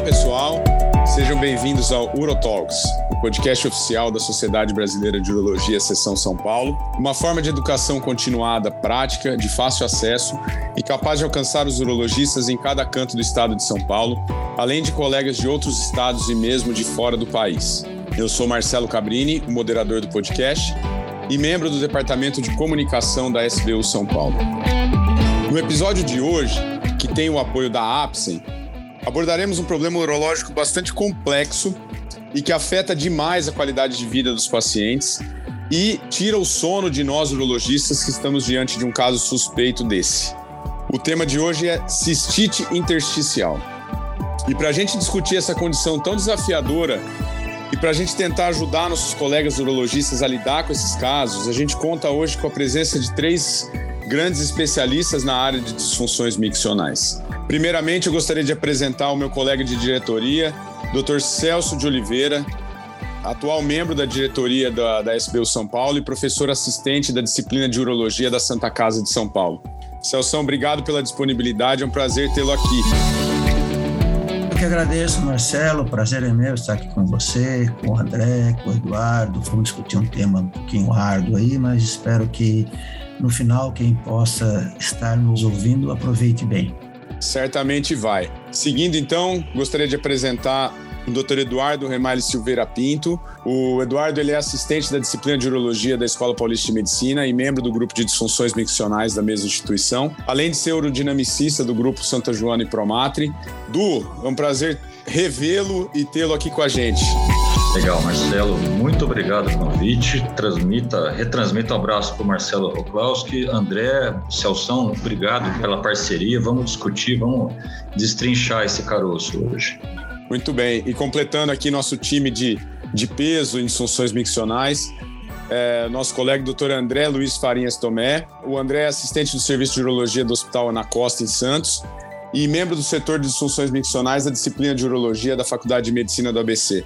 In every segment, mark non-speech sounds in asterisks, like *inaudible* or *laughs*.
Olá, pessoal. Sejam bem-vindos ao UroTalks, o podcast oficial da Sociedade Brasileira de Urologia, Seção São Paulo. Uma forma de educação continuada, prática, de fácil acesso e capaz de alcançar os urologistas em cada canto do estado de São Paulo, além de colegas de outros estados e mesmo de fora do país. Eu sou Marcelo Cabrini, o moderador do podcast e membro do Departamento de Comunicação da SBU São Paulo. No episódio de hoje, que tem o apoio da Apsen, abordaremos um problema urológico bastante complexo e que afeta demais a qualidade de vida dos pacientes e tira o sono de nós urologistas que estamos diante de um caso suspeito desse. O tema de hoje é cistite intersticial. E para a gente discutir essa condição tão desafiadora e para a gente tentar ajudar nossos colegas urologistas a lidar com esses casos, a gente conta hoje com a presença de três grandes especialistas na área de disfunções miccionais. Primeiramente, eu gostaria de apresentar o meu colega de diretoria, Dr. Celso de Oliveira, atual membro da diretoria da, da SBU São Paulo e professor assistente da disciplina de urologia da Santa Casa de São Paulo. Celso, obrigado pela disponibilidade, é um prazer tê-lo aqui. Eu que agradeço, Marcelo, prazer é meu estar aqui com você, com o André, com o Eduardo. Vamos discutir um tema um pouquinho árduo aí, mas espero que no final, quem possa estar nos ouvindo, aproveite bem. Certamente vai. Seguindo, então, gostaria de apresentar o Dr. Eduardo Remales Silveira Pinto. O Eduardo ele é assistente da disciplina de urologia da Escola Paulista de Medicina e membro do grupo de disfunções miccionais da mesma instituição, além de ser urodinamicista do grupo Santa Joana e Promatre. Du, é um prazer revê-lo e tê-lo aqui com a gente. Legal, Marcelo, muito obrigado pelo convite. Transmita, retransmita um abraço para o Marcelo Roklowski. André, Celção, obrigado pela parceria. Vamos discutir, vamos destrinchar esse caroço hoje. Muito bem. E completando aqui nosso time de, de peso em disfunções miccionais, é, nosso colega doutor André Luiz Farinhas Tomé. O André é assistente do Serviço de Urologia do Hospital Ana Costa, em Santos, e membro do setor de disfunções miccionais da disciplina de Urologia da Faculdade de Medicina do ABC.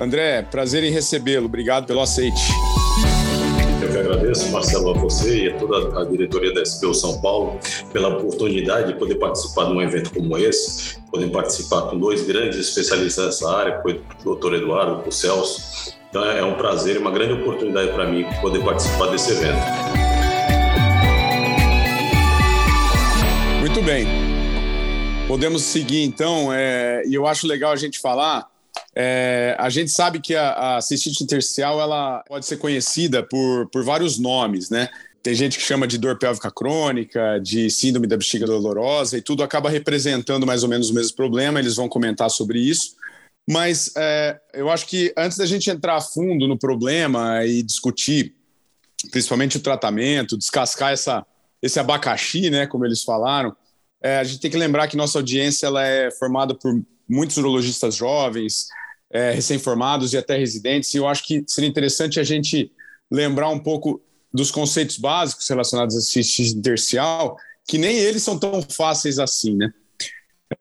André, prazer em recebê-lo. Obrigado pelo aceite. Eu que agradeço, Marcelo, a você e a toda a diretoria da SPU São Paulo pela oportunidade de poder participar de um evento como esse, poder participar com dois grandes especialistas nessa área, o doutor Eduardo, o Celso. Então é um prazer e uma grande oportunidade para mim poder participar desse evento. Muito bem. Podemos seguir então, é, e eu acho legal a gente falar é, a gente sabe que a, a cistite intersticial ela pode ser conhecida por, por vários nomes, né? Tem gente que chama de dor pélvica crônica, de síndrome da bexiga dolorosa, e tudo acaba representando mais ou menos o mesmo problema. Eles vão comentar sobre isso. Mas é, eu acho que antes da gente entrar a fundo no problema e discutir, principalmente o tratamento, descascar essa, esse abacaxi, né, como eles falaram, é, a gente tem que lembrar que nossa audiência ela é formada por muitos urologistas jovens, é, recém-formados e até residentes, e eu acho que seria interessante a gente lembrar um pouco dos conceitos básicos relacionados à cistite intersticial, que nem eles são tão fáceis assim, né?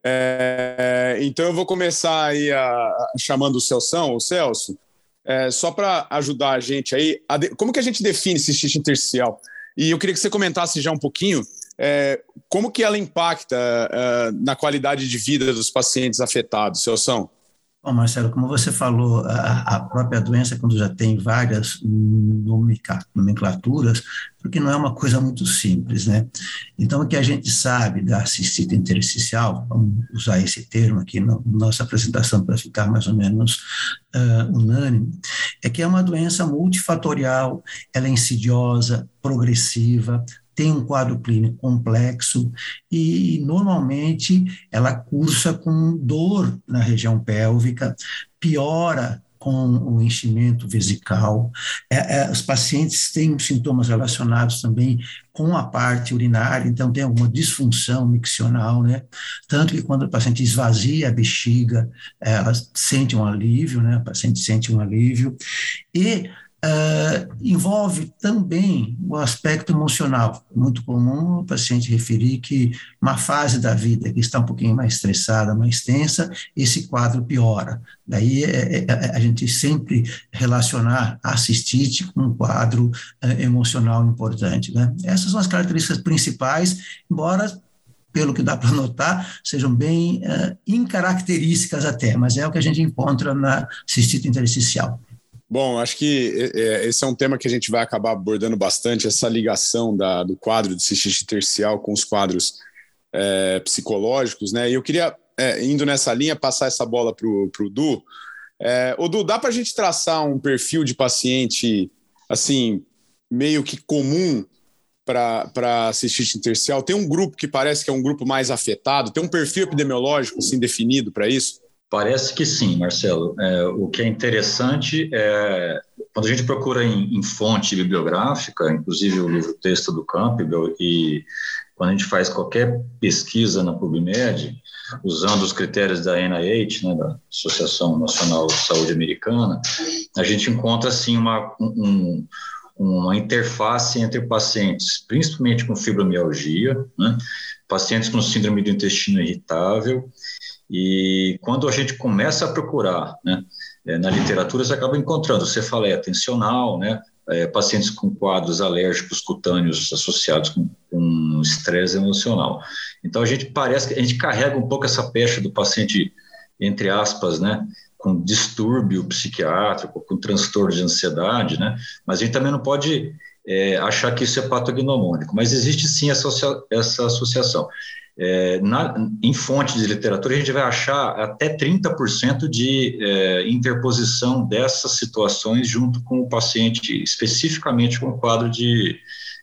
É, então eu vou começar aí a, a, chamando o Celso, o Celso, é, só para ajudar a gente aí, a de, como que a gente define cistite intersticial? E eu queria que você comentasse já um pouquinho é, como que ela impacta é, na qualidade de vida dos pacientes afetados, Celso? Bom, Marcelo, como você falou, a, própria doença, quando já tem várias nomenclaturas, porque não é uma coisa muito simples, né? Então, o que a gente sabe da cistite intersticial, vamos usar esse termo aqui na nossa apresentação para ficar mais ou menos uh, unânime, é que é uma doença multifatorial, ela é insidiosa, progressiva, tem um quadro clínico complexo e, normalmente, ela cursa com dor na região pélvica, piora com o enchimento vesical. É, é, os pacientes têm sintomas relacionados também com a parte urinária, então tem alguma disfunção miccional, né? Tanto que quando o paciente esvazia a bexiga, ela sente um alívio, né? O paciente sente um alívio. E Uh, envolve também o aspecto emocional. Muito comum o paciente referir que uma fase da vida que está um pouquinho mais estressada, mais tensa, esse quadro piora. Daí é, é, é a gente sempre relacionar a cistite com um quadro uh, emocional importante. Né? Essas são as características principais, embora pelo que dá para notar, sejam bem uh, incaracterísticas até, mas é o que a gente encontra na cistite intersticial. Bom, acho que é, esse é um tema que a gente vai acabar abordando bastante, essa ligação da, do quadro de cistite intersticial com os quadros é, psicológicos, né? E eu queria, é, indo nessa linha, passar essa bola para o Du. É, o Du, dá para a gente traçar um perfil de paciente, assim, meio que comum para cistite intersticial? Tem um grupo que parece que é um grupo mais afetado? Tem um perfil epidemiológico assim definido para isso? Parece que sim, Marcelo. É, o que é interessante é quando a gente procura em, em, fonte bibliográfica, inclusive o livro texto do Campbell, e quando a gente faz qualquer pesquisa na PubMed, usando os critérios da NIH, né, da Associação Nacional de Saúde Americana, a gente encontra assim uma, um, uma interface entre pacientes, principalmente com fibromialgia, né, pacientes com síndrome do intestino irritável, e quando a gente começa a procurar, né, é, na literatura você acaba encontrando cefaleia tensional, né, é, pacientes com quadros alérgicos cutâneos associados com, com estresse emocional. Então a gente parece que a gente carrega um pouco essa pecha do paciente entre aspas, né, com distúrbio psiquiátrico, com transtorno de ansiedade, né? Mas a gente também não pode é, achar que isso é patognomônico, mas existe sim essa, essa associação. É, na, em fontes de literatura, a gente vai achar até 30% de é, interposição dessas situações junto com o paciente, especificamente com o quadro de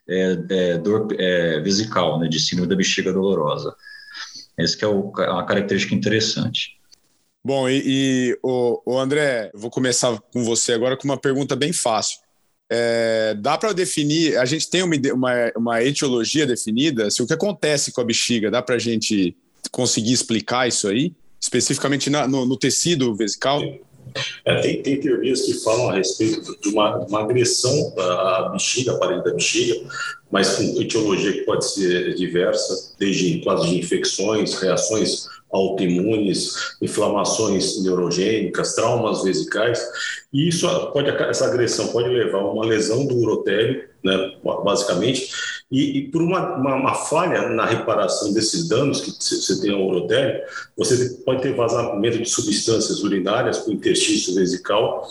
é, é dor é, vesical, né, de síndrome da bexiga dolorosa. Essa é o, uma característica interessante. Bom, e, e o, o, André, vou começar com você agora com uma pergunta bem fácil. É, dá para definir, a gente tem uma, uma, uma, etiologia definida, se o que acontece com a bexiga, dá para a gente conseguir explicar isso aí, especificamente na, no, no, tecido vesical? É, tem, tem, teorias que falam a respeito de uma, uma agressão à bexiga, à parede da bexiga, mas com etiologia que pode ser diversa, desde quadros de infecções, reações autoimunes, inflamações neurogênicas, traumas vesicais, e isso pode, essa agressão pode levar a uma lesão do urotélio, né, basicamente, e, e por uma, uma, uma, falha na reparação desses danos que você tem ao urotélio, você pode ter vazamento de substâncias urinárias para o interstício vesical,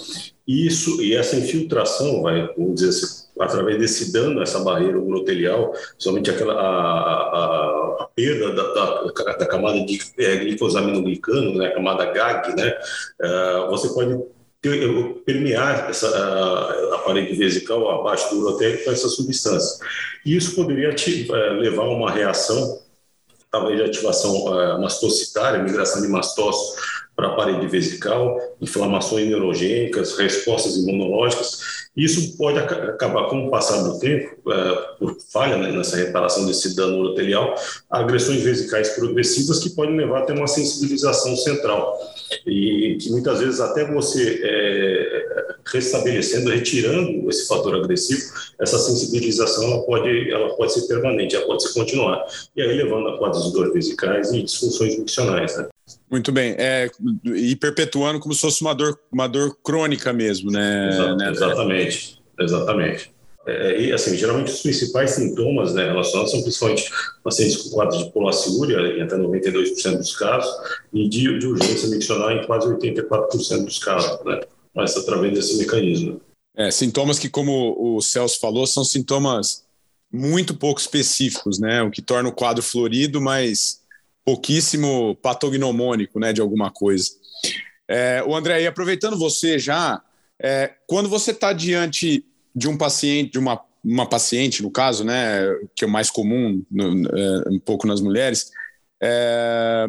e isso e essa infiltração, vai, vamos dizer assim, através desse dano, essa barreira urotelial, somente aquela a, a, a perda da, da, da, camada de é, glicosaminoglicano, né, a camada GAG, né, uh, você pode ter, permear essa, a, a, parede vesical abaixo do urotélio com essa substância. E isso poderia te, uh, levar a uma reação, talvez de ativação uh, mastocitária, migração de mastócitos para a parede vesical, inflamações neurogênicas, respostas imunológicas, isso pode acabar, com o passar do tempo, é, por falha né, nessa reparação desse dano urotelial, agressões vesicais progressivas que podem levar até uma sensibilização central. E que muitas vezes até você é, restabelecendo, retirando esse fator agressivo, essa sensibilização ela pode, ela pode ser permanente, ela pode se continuar. E aí levando a quadros de dor vesicais e disfunções funcionais. Né? Muito bem. É, e perpetuando como se fosse uma dor, uma dor crônica mesmo, né? Exato, né? Exatamente, exatamente. É, e, assim, geralmente os principais sintomas né, relacionados são principalmente pacientes com quadros de polaciúria, em até 92% dos casos, e de, de urgência miccional em quase 84% dos casos, né? Mas através desse mecanismo. É, sintomas que, como o Celso falou, são sintomas muito pouco específicos, né? O que torna o quadro florido, mas pouquíssimo patognomônico, né, de alguma coisa. É, o André, e aproveitando você já, é, quando você está diante de um paciente, de uma, uma paciente, no caso, né, que é o mais comum no, é, um pouco nas mulheres, é,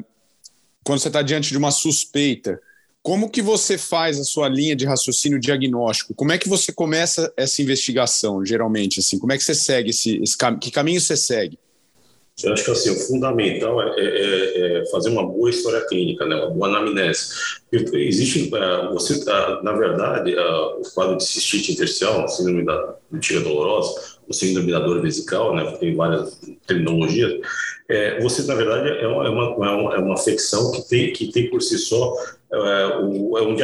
quando você está diante de uma suspeita, como que você faz a sua linha de raciocínio diagnóstico? Como é que você começa essa investigação, geralmente? Assim, como é que você segue esse, esse que caminho você segue? Eu acho que assim, o fundamental é, é, é, fazer uma boa história clínica, né, uma boa anamnese. Existe, uh, você, uh, na verdade, o quadro de cistite intersticial, síndrome da bexiga dolorosa, o síndrome da dor vesical, né, tem várias terminologias, é, você, na verdade, é uma, é uma, é uma afecção que tem, que tem por si só é, o, é, um,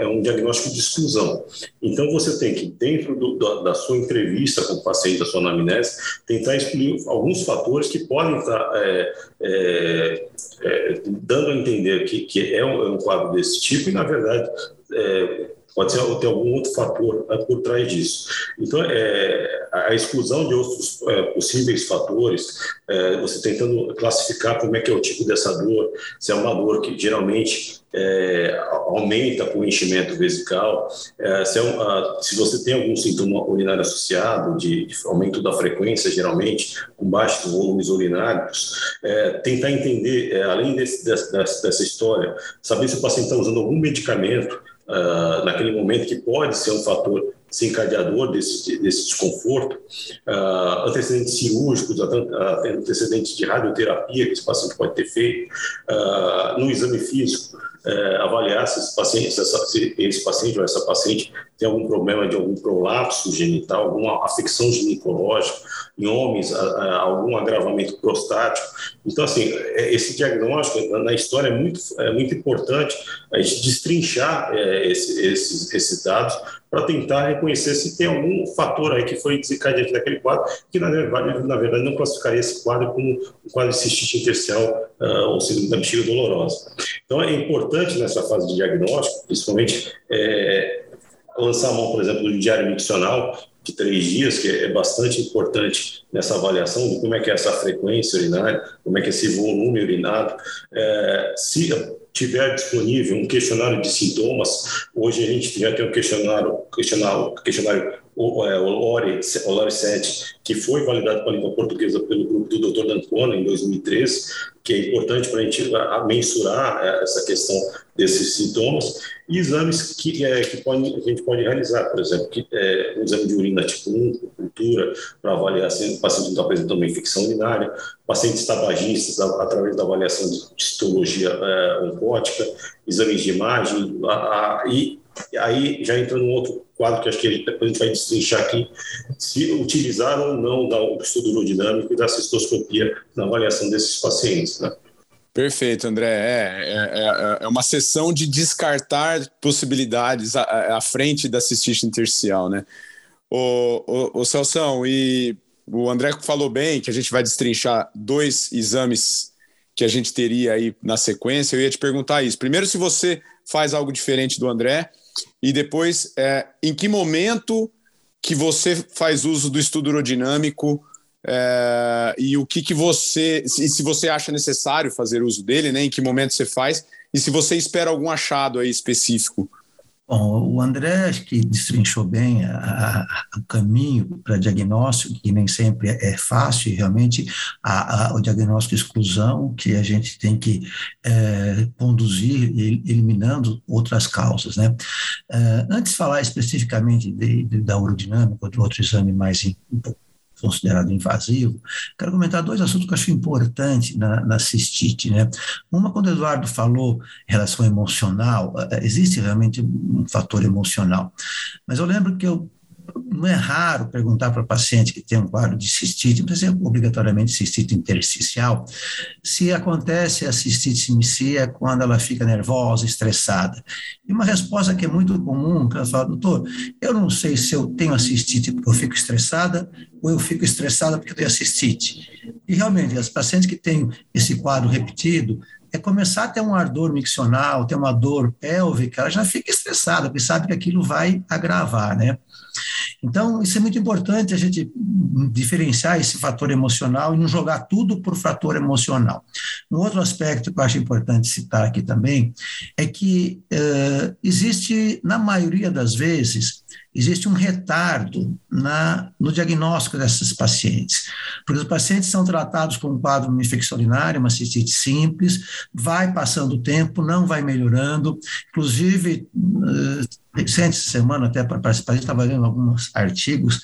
é um diagnóstico de exclusão. Então, você tem que, dentro do, da, da, sua entrevista com o paciente, da sua anamnese, tentar excluir alguns fatores que podem estar é, é, é, dando a entender que, que é, um, é um quadro desse tipo e, na verdade, é, pode ser ter algum outro fator né, por trás disso. Então, é, a exclusão de outros é, possíveis fatores, é, você tentando classificar como é que é o tipo dessa dor, se é uma dor que geralmente é, aumenta com o enchimento vesical, é, se, é um, se, você tem algum sintoma urinário associado, de, de aumento da frequência, geralmente, com baixos volumes urinários, é, tentar entender, é, além desse, dessa, dessa história, saber se o paciente está usando algum medicamento, uh, naquele momento que pode ser um fator desencadeador desse, desse desconforto, uh, antecedentes cirúrgicos, antecedentes de radioterapia que esse paciente pode ter feito, uh, no exame físico, uh, avaliar se esse paciente, se esse paciente ou essa paciente tem algum problema de algum prolapso genital, alguma afecção ginecológica, em homens, algum agravamento prostático. Então, assim, é, esse diagnóstico na história é muito, é muito importante a gente destrinchar é, esse, esses, esses dados para tentar reconhecer se tem algum fator aí que foi desencadeante daquele quadro, que na verdade, na verdade não classificaria esse quadro como um quadro de cistite intersticial uh, ou síndrome da bexiga dolorosa. Então é importante nessa fase de diagnóstico, principalmente, é, lançar a mão, por exemplo, do diário miccional, de três dias, que é bastante importante nessa avaliação de como é que é essa frequência urinária, como é que é esse volume urinado. É, se tiver disponível um questionário de sintomas, hoje a gente já tem um questionário, questionário, questionário o, é, Lore, o Lore 7, que foi validado pela língua portuguesa pelo grupo do Dr. D'Antona em 2013, que é importante para a gente mensurar é, essa questão desses sintomas, e exames que, é, que pode, a gente pode realizar, por exemplo, que, é, um exame de urina tipo 1, cultura, para avaliar se o paciente está apresentando uma infecção urinária, pacientes tabagistas, através da avaliação de histologia é, oncótica, exames de imagem, a, a, e aí já entra num outro quadro que acho que depois a gente vai destrinchar aqui, se utilizar ou não do estudo urodinâmico e da cistoscopia na avaliação desses pacientes. Né? Perfeito, André. É, é, é, é, uma sessão de descartar possibilidades à, à frente da cistite intersticial, né? O, o, o Celção, e o André falou bem que a gente vai destrinchar dois exames que a gente teria aí na sequência. Eu ia te perguntar isso. Primeiro, se você faz algo diferente do André, e depois, é, em que momento que você faz uso do estudo urodinâmico é, e o que, que você, se, se você acha necessário fazer uso dele, né, em que momento você faz, e se você espera algum achado aí específico Bom, o André acho que destrinchou bem o caminho para diagnóstico, que nem sempre é, é fácil, e realmente a, a, o diagnóstico exclusão, que a gente tem que é, conduzir eliminando outras causas. Né? É, antes de falar especificamente de, de, da urodinâmica, ou de outro exame mais um pouco considerado invasivo, quero comentar dois assuntos que eu acho importantes na, na cistite. Né? Uma, quando o Eduardo falou em relação emocional, eh, existe realmente um fator emocional, mas eu lembro que eu não é raro perguntar para paciente que tem um quadro de cistite, precisa ser obrigatoriamente cistite intersticial, se acontece a cistite se inicia quando ela fica nervosa, estressada. E uma resposta que é muito comum, que ela fala, doutor, eu não sei se eu tenho a cistite porque eu fico estressada ou eu fico estressada porque eu tenho a cistite. E realmente, as pacientes que têm esse quadro repetido, é começar a ter um ardor miccional, ter uma dor pélvica, ela já fica estressada, porque sabe que aquilo vai agravar, né? Então, isso é muito importante a gente diferenciar esse fator emocional e não jogar tudo por fator emocional. Um outro aspecto que eu acho importante citar aqui também é que uh, existe, na maioria das vezes, existe um retardo na, no diagnóstico desses pacientes, porque os pacientes são tratados com um quadro de infecção urinária, uma cistite simples, vai passando o tempo, não vai melhorando, inclusive, uh, recente semana, até para participar, estava lendo alguns artigos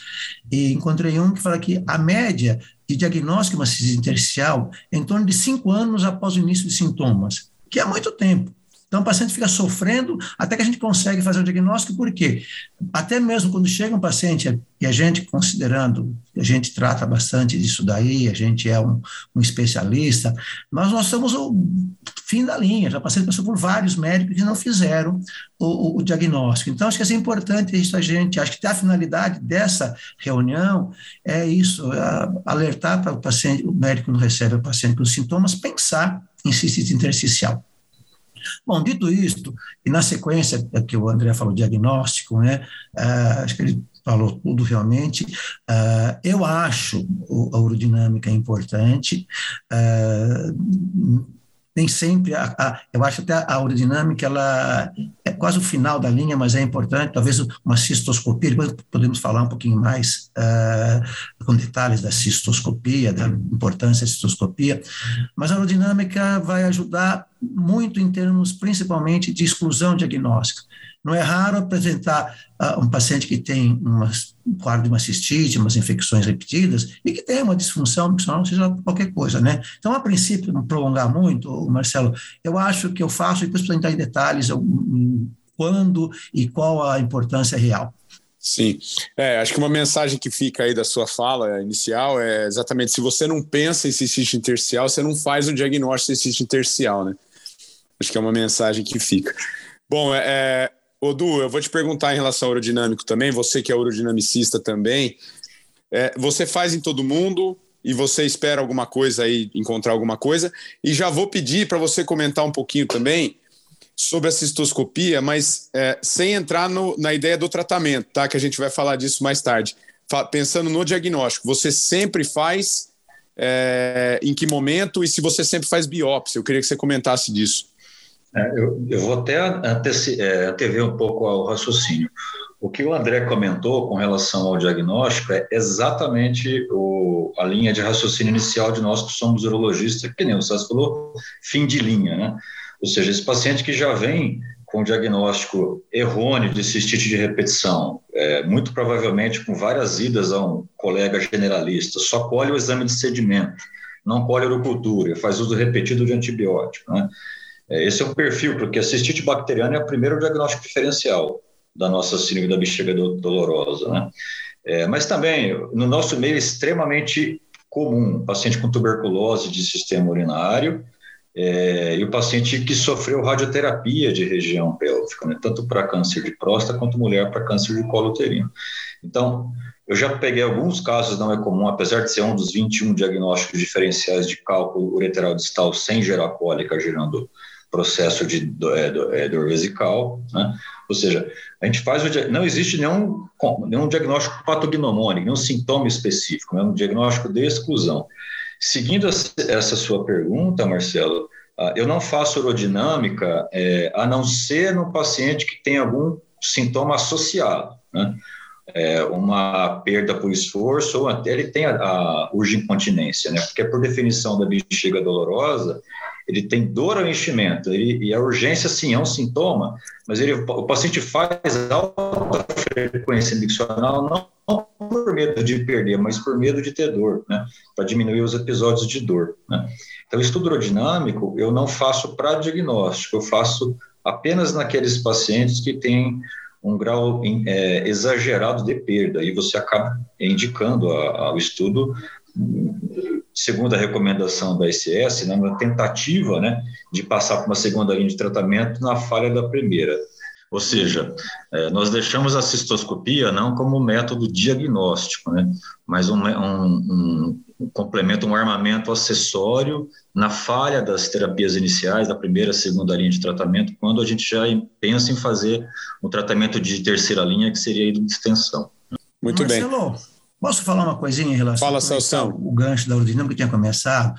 e encontrei um que fala que a média de diagnóstico de uma intersticial é em torno de cinco anos após o início de sintomas, que é muito tempo. Então, o paciente fica sofrendo até que a gente consegue fazer o diagnóstico, por quê? Até mesmo quando chega um paciente, e a gente, considerando, a gente trata bastante disso daí, a gente é um, um especialista, mas nós somos o fim da linha, já passei passou por vários médicos que não fizeram o, o, o diagnóstico. Então, acho que é importante isso a gente, acho que a finalidade dessa reunião é isso, é alertar para o paciente, o médico não recebe o paciente com sintomas, pensar em cistite intersticial. Bom, dito isto, e na sequência é que o André falou diagnóstico, né, uh, acho que ele falou tudo realmente, uh, eu acho a urodinâmica importante, uh, nem sempre, a, a, eu acho até a aerodinâmica, ela é quase o final da linha, mas é importante, talvez uma cistoscopia, depois podemos falar um pouquinho mais uh, com detalhes da cistoscopia, da importância da cistoscopia, mas a aerodinâmica vai ajudar muito em termos, principalmente, de exclusão diagnóstica. Não é raro apresentar uh, um paciente que tem uma, um quadro de uma cistite, umas infecções repetidas, e que tem uma disfunção miccional, seja qualquer coisa, né? Então, a princípio, não prolongar muito, Marcelo, eu acho que eu faço, depois para entrar em detalhes, eu, quando e qual a importância real. Sim, é, acho que uma mensagem que fica aí da sua fala inicial é exatamente se você não pensa em cistite intersticial, você não faz o diagnóstico de cistite intersticial, né? Acho que é uma mensagem que fica. Bom, é, é Odu, eu vou te perguntar em relação ao aerodinâmico também, você que é aerodinamicista também, é, você faz em todo mundo e você espera alguma coisa aí, encontrar alguma coisa, e já vou pedir para você comentar um pouquinho também sobre a cistoscopia, mas é, sem entrar no, na ideia do tratamento, tá? Que a gente vai falar disso mais tarde. Fa pensando no diagnóstico, você sempre faz é, em que momento e se você sempre faz biópsia? Eu queria que você comentasse disso. É, eu, eu, vou até é, antever um pouco ao raciocínio. O que o André comentou com relação ao diagnóstico é exatamente o, a linha de raciocínio inicial de nós que somos urologistas, que nem o Sassi falou, fim de linha, né? Ou seja, esse paciente que já vem com diagnóstico errôneo de cistite de repetição, é, muito provavelmente com várias idas a um colega generalista, só colhe o exame de sedimento, não colhe a urocultura, faz uso repetido de antibiótico, né? É, esse é o perfil, porque a cistite bacteriana é o primeiro diagnóstico diferencial da nossa síndrome da bexiga dolorosa, né? É, mas também, no nosso meio, é extremamente comum, paciente com tuberculose de sistema urinário é, e o paciente que sofreu radioterapia de região pélvica, né? tanto para câncer de próstata quanto mulher para câncer de colo uterino. Então, eu já peguei alguns casos, não é comum, apesar de ser um dos 21 diagnósticos diferenciais de cálculo ureteral distal sem gerar cólica, gerando processo de dor, é, é, vesical, né? ou seja, a gente faz o, não existe nenhum, nenhum diagnóstico patognomônico, nenhum sintoma específico, é um diagnóstico de exclusão. Seguindo essa sua pergunta, Marcelo, ah, eu não faço urodinâmica é, a não ser no paciente que tem algum sintoma associado, né? É, uma perda por esforço ou até ele tem a, a né? Porque por definição da bexiga dolorosa, ele tem dor ao enchimento, ele, e a urgência, sim, é um sintoma, mas ele, o paciente faz alta frequência miccional não, por medo de perder, mas por medo de ter dor, né, para diminuir os episódios de dor. Né. Então, estudo urodinâmico eu não faço para diagnóstico, eu faço apenas naqueles pacientes que têm um grau é, exagerado de perda, e você acaba indicando ao estudo segundo a recomendação da ICS, né, uma tentativa né, de passar para uma segunda linha de tratamento na falha da primeira. Ou seja, é, nós deixamos a cistoscopia não como método diagnóstico, né, mas um, um, um, complemento, um armamento acessório na falha das terapias iniciais, da primeira, segunda linha de tratamento, quando a gente já pensa em fazer um tratamento de terceira linha, que seria de extensão. Muito Marcelo, bem. Posso falar uma coisinha em relação Fala, ao o gancho da aerodinâmica que tinha começado?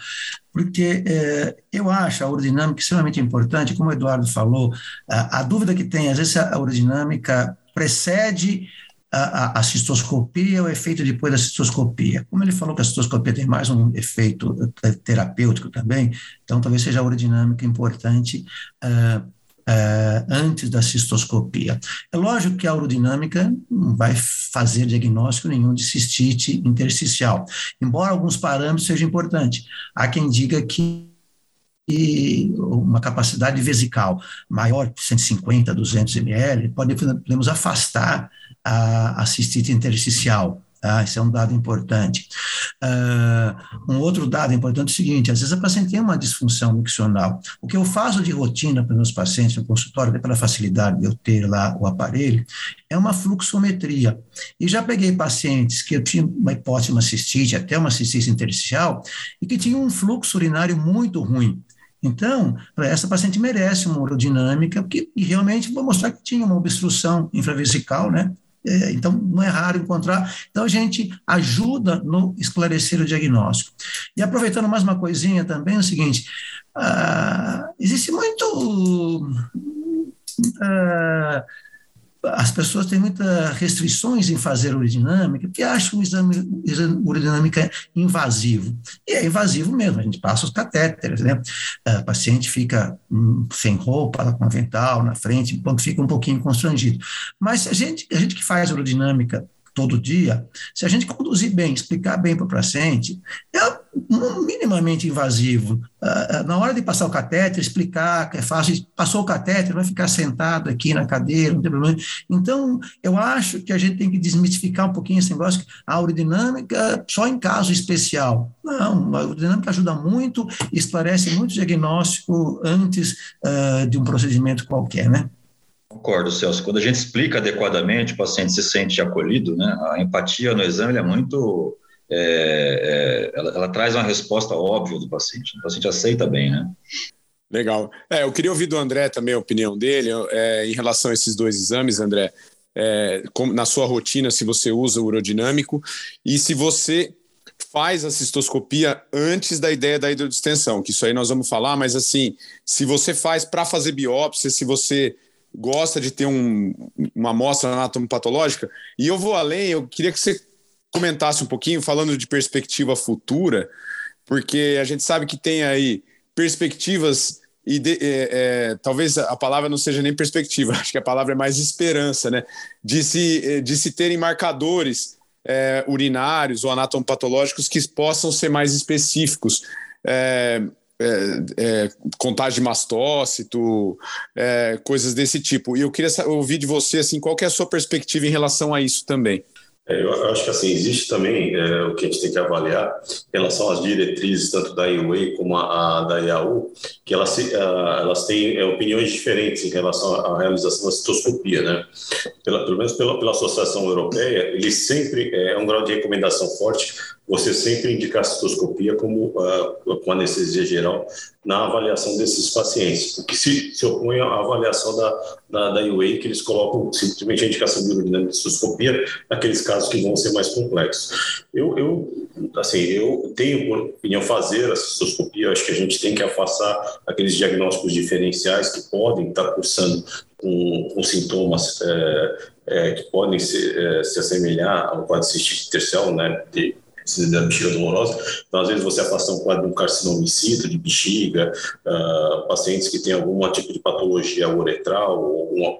Porque é, eu acho a aerodinâmica extremamente importante, como o Eduardo falou, a, a dúvida que tem, às vezes a aerodinâmica precede a, a, a, cistoscopia, o efeito depois da cistoscopia. Como ele falou que a cistoscopia tem mais um efeito é, terapêutico também, então talvez seja a aerodinâmica importante uh, uh, antes da cistoscopia. É lógico que a urodinâmica não vai fazer diagnóstico nenhum de cistite intersticial, embora alguns parâmetros sejam importantes. Há quem diga que e uma capacidade vesical maior de 150, 200 ml, podemos afastar a, a cistite intersticial. Tá? Esse é um dado importante. Uh, um outro dado importante é o seguinte: às vezes a paciente tem uma disfunção miccional. O que eu faço de rotina para meus pacientes no consultório, pela facilidade de eu ter lá o aparelho, é uma fluxometria. E já peguei pacientes que eu tinha uma hipótese, uma cistite, até uma cistite intersticial, e que tinham um fluxo urinário muito ruim. Então, essa paciente merece uma urodinâmica, porque, e realmente vou mostrar que tinha uma obstrução infravesical, né? É, então, não é raro encontrar. Então, a gente ajuda no esclarecer o diagnóstico. E aproveitando mais uma coisinha também, é o seguinte: ah, existe muito. Ah, as pessoas têm muitas restrições em fazer urodinâmica, porque acham o exame, exame urodinâmica invasivo. E é invasivo mesmo, a gente passa os catéteres, né? A paciente fica hum, sem roupa, com avental na frente, ponto fica um pouquinho constrangido. Mas a gente, a gente que faz urodinâmica todo dia, se a gente conduzir bem, explicar bem para o paciente, é minimamente invasivo. Ah, ah, na hora de passar o catéter, explicar que é fácil, passou o catéter, vai ficar sentado aqui na cadeira, não tem problema. Então, eu acho que a gente tem que desmistificar um pouquinho esse negócio, a urodinâmica só em caso especial. Não, a urodinâmica ajuda muito, esclarece muito o diagnóstico antes uh, de um procedimento qualquer, né? Concordo, Celso. Quando a gente explica adequadamente, o paciente se sente acolhido, né? A empatia no exame é muito. É, é, ela, ela, traz uma resposta óbvia do paciente. O paciente aceita bem, né? Legal. É, eu queria ouvir do André também a opinião dele é, em relação a esses dois exames, André. É, na sua rotina, se você usa o urodinâmico e se você faz a cistoscopia antes da ideia da hidrodistensão, que isso aí nós vamos falar, mas assim, se você faz para fazer biópsia, se você gosta de ter um, uma amostra anatomopatológica. E eu vou além, eu queria que você comentasse um pouquinho, falando de perspectiva futura, porque a gente sabe que tem aí perspectivas e de, é, é, talvez a palavra não seja nem perspectiva, *laughs* acho que a palavra é mais esperança, né? De se, de se terem marcadores é, urinários ou anatomopatológicos que possam ser mais específicos. É, é, é, contagem de mastócito, é, coisas desse tipo. E eu queria ouvir de você assim, qual é a sua perspectiva em relação a isso também. É, eu acho que assim existe também é, o que a gente tem que avaliar em relação às diretrizes tanto da IUA como a, a da IAU, que elas, a, elas têm é, opiniões diferentes em relação à realização da citoscopia, né? Pela, pelo menos pela, pela Associação Europeia, ele sempre é um grau de recomendação forte você sempre indicar a citoscopia como uh, com anestesia geral na avaliação desses pacientes, o que se, se opõe à avaliação da, da, da UA, que eles colocam simplesmente a indicação de urodinâmica de citoscopia naqueles casos que vão ser mais complexos. Eu, eu, assim, eu tenho por opinião fazer a citoscopia, acho que a gente tem que afastar aqueles diagnósticos diferenciais que podem estar cursando com, com sintomas é, é, que podem se, é, se assemelhar ao quadro cistite intersticial, né, de, da bexiga dolorosa. Então, às vezes, você afasta um quadro de um carcinomicida, de bexiga, uh, pacientes que têm algum tipo de patologia uretral, alguma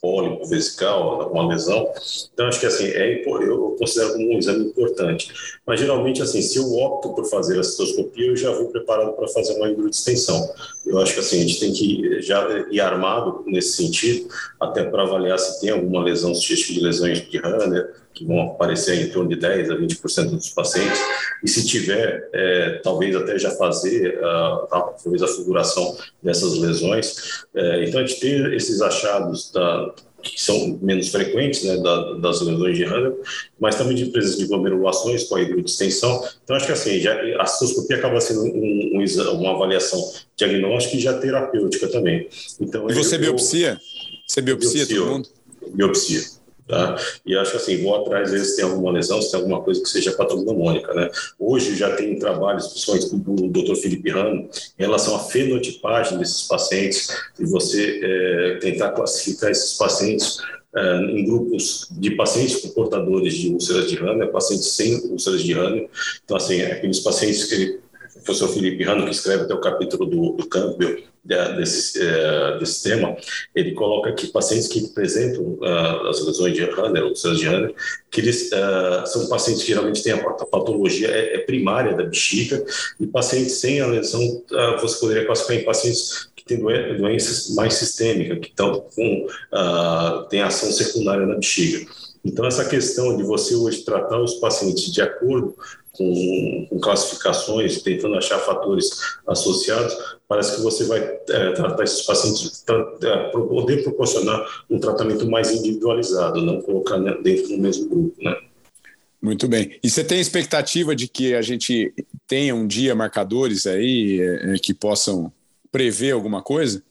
pólipo vesical, alguma lesão. Então, acho que assim, é, eu considero como um exame importante. Mas, geralmente, assim, se eu opto por fazer a citoscopia, eu já vou preparado para fazer uma hidrodistensão. Eu acho que assim, a gente tem que já ir armado nesse sentido, até para avaliar se tem alguma lesão, se de lesões de Hanner, que vão aparecer em torno de 10% a 20% dos pacientes, e se tiver, é, talvez até já fazer uh, talvez a figuração dessas lesões. É, então, a gente ter esses achados da, que são menos frequentes, né, da, das lesões de Hanner, mas também de presença de glomerulações com a hidrodistensão. Então, acho que assim, já, a cistoscopia acaba sendo um, um, uma avaliação diagnóstica e já terapêutica também. Então, e você eu, biopsia? Você biopsia, biopsia todo mundo? Biopsia. Tá? E acho assim, vou atrás, vezes, tem alguma lesão, se tem alguma coisa que seja patognomônica, né? Hoje já tem trabalhos, principalmente do Dr. Felipe Rano, em relação à fenotipagem desses pacientes, e você é, tentar classificar esses pacientes é, em grupos de pacientes portadores de úlceras de Hahn, pacientes sem úlceras de Hahn. Então, assim, aqueles pacientes que o professor Felipe Rano, que escreve até o capítulo do, do Campbell, desse, é, desse tema, ele coloca que pacientes que apresentam uh, as lesões de Hanner, ou lesões de Hanner, que eles uh, são pacientes que geralmente têm a patologia é, é, primária da bexiga, e pacientes sem a lesão, uh, você poderia classificar em pacientes que têm doenças mais sistêmicas, que estão com, têm ação secundária na bexiga. Então, essa questão de você hoje tratar os pacientes de acordo com, com, classificações, tentando achar fatores associados, parece que você vai é, tratar esses pacientes para poder proporcionar um tratamento mais individualizado, não colocar dentro do mesmo grupo, né? Muito bem. E você tem expectativa de que a gente tenha um dia marcadores aí é que possam prever alguma coisa?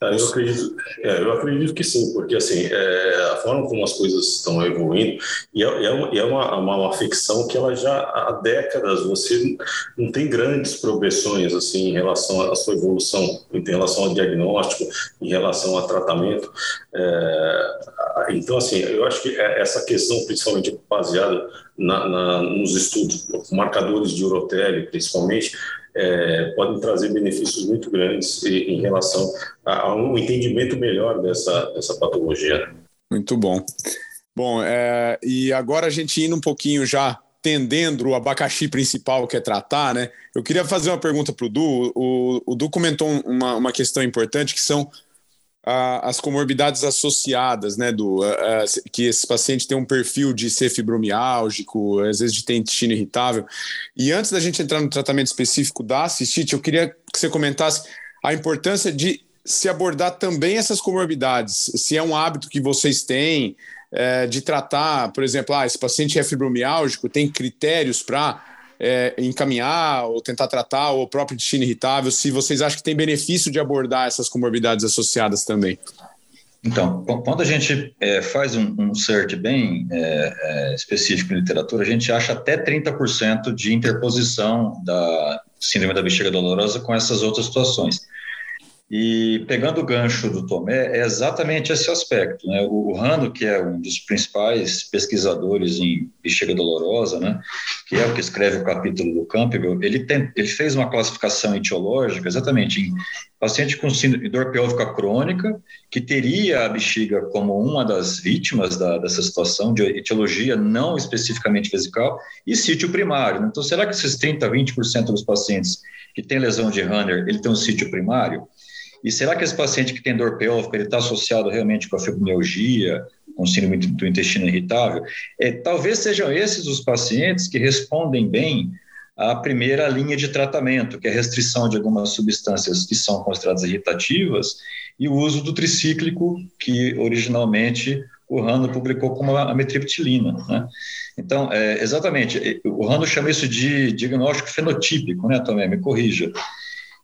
Eu acredito, é, eu acredito que sim, porque assim é, a forma como as coisas estão evoluindo e é, é, uma, é uma, uma, uma, ficção que ela já há décadas você não tem grandes progressões assim em relação à sua evolução, em relação ao diagnóstico, em relação ao tratamento. É, então assim, eu acho que é, essa questão principalmente baseada na, na, nos estudos, marcadores de urotélio principalmente, é, podem trazer benefícios muito grandes em relação a, um entendimento melhor dessa, dessa patologia. Muito bom. Bom, é, e agora a gente indo um pouquinho já tendendo o abacaxi principal que é tratar, né? Eu queria fazer uma pergunta para o Du. O Du comentou uma, uma questão importante que são as comorbidades associadas, né, do que esse paciente tem um perfil de ser fibromiálgico, às vezes de ter intestino irritável. E antes da gente entrar no tratamento específico da cistite, eu queria que você comentasse a importância de se abordar também essas comorbidades, se é um hábito que vocês têm é, de tratar, por exemplo, ah, esse paciente é fibromiálgico, tem critérios para é, encaminhar ou tentar tratar o próprio intestino irritável, se vocês acham que tem benefício de abordar essas comorbidades associadas também. Então, quando a gente é, faz um, um search bem é, é, específico em literatura, a gente acha até 30% de interposição da síndrome da bexiga dolorosa com essas outras situações. E pegando o gancho do Tomé, é exatamente esse aspecto. Né? O, o Rando, que é um dos principais pesquisadores em bexiga dolorosa, né? que é o que escreve o capítulo do Campbell, ele, tem, ele fez uma classificação etiológica exatamente em paciente com síndrome dor pélvica crônica, que teria a bexiga como uma das vítimas da, dessa situação de etiologia não especificamente vesical, e sítio primário. Né? Então, será que esses 30%, 20% dos pacientes que têm lesão de Hunter, ele tem um sítio primário? E será que esse paciente que tem dor pélvica, ele está associado realmente com a fibromialgia, com síndrome do intestino irritável? É, talvez sejam esses os pacientes que respondem bem à primeira linha de tratamento, que é a restrição de algumas substâncias que são consideradas irritativas e o uso do tricíclico, que originalmente o Rando publicou como a metriptilina. Né? Então, é, exatamente, o Rando chama isso de diagnóstico fenotípico, né, Tomé? Me corrija.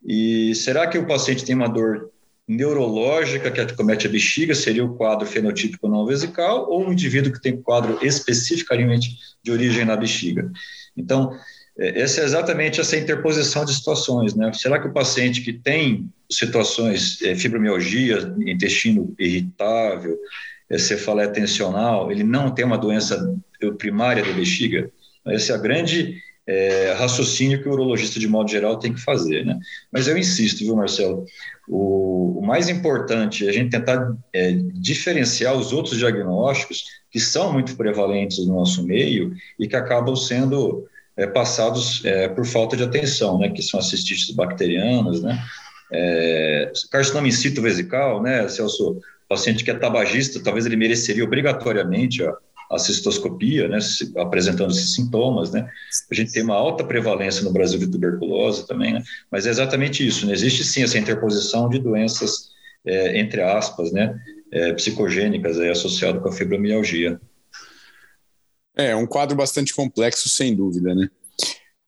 E será que o paciente tem uma dor neurológica que acomete a bexiga, seria o quadro fenotípico não vesical, ou um indivíduo que tem quadro especificamente de origem na bexiga? Então, é, essa é exatamente essa interposição de situações, né? Será que o paciente que tem situações, é, fibromialgia, intestino irritável, é, cefaleia tensional, ele não tem uma doença primária da bexiga? Essa é a grande é, raciocínio que o urologista, de modo geral, tem que fazer. Né? Mas eu insisto, viu, Marcelo? O, o mais importante é a gente tentar é, diferenciar os outros diagnósticos que são muito prevalentes no nosso meio e que acabam sendo é, passados é, por falta de atenção, né? que são as cistites bacterianas, né? É, carcinoma in situ vesical, né, Celso? paciente que é tabagista, talvez ele mereceria obrigatoriamente ó, a cistoscopia, né, apresentando esses sintomas, né? A gente tem uma alta prevalência no Brasil de tuberculose também, né? Mas é exatamente isso, né? Existe sim essa interposição de doenças, é, entre aspas, né, é, psicogênicas aí, associado com a fibromialgia. É, um quadro bastante complexo, sem dúvida, né?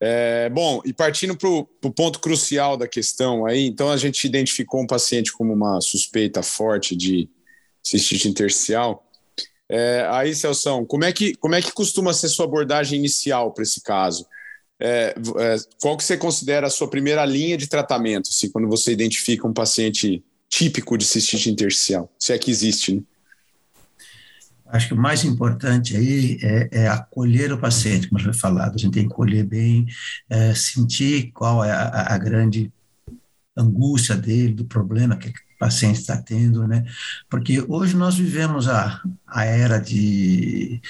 É, bom, e partindo para o ponto crucial da questão aí, então a gente identificou um paciente como uma suspeita forte de cistite intersticial, é, aí, Celso, como é, que, como é que costuma ser sua abordagem inicial para esse caso? É, é, qual que você considera a sua primeira linha de tratamento, assim, quando você identifica um paciente típico de cistite intersticial, se é que existe, né? Acho que o mais importante aí é, é acolher o paciente, como foi falado. A gente tem que acolher bem, é, sentir qual é a, a, grande angústia dele, do problema que paciente está tendo, né? Porque hoje nós vivemos a, a era de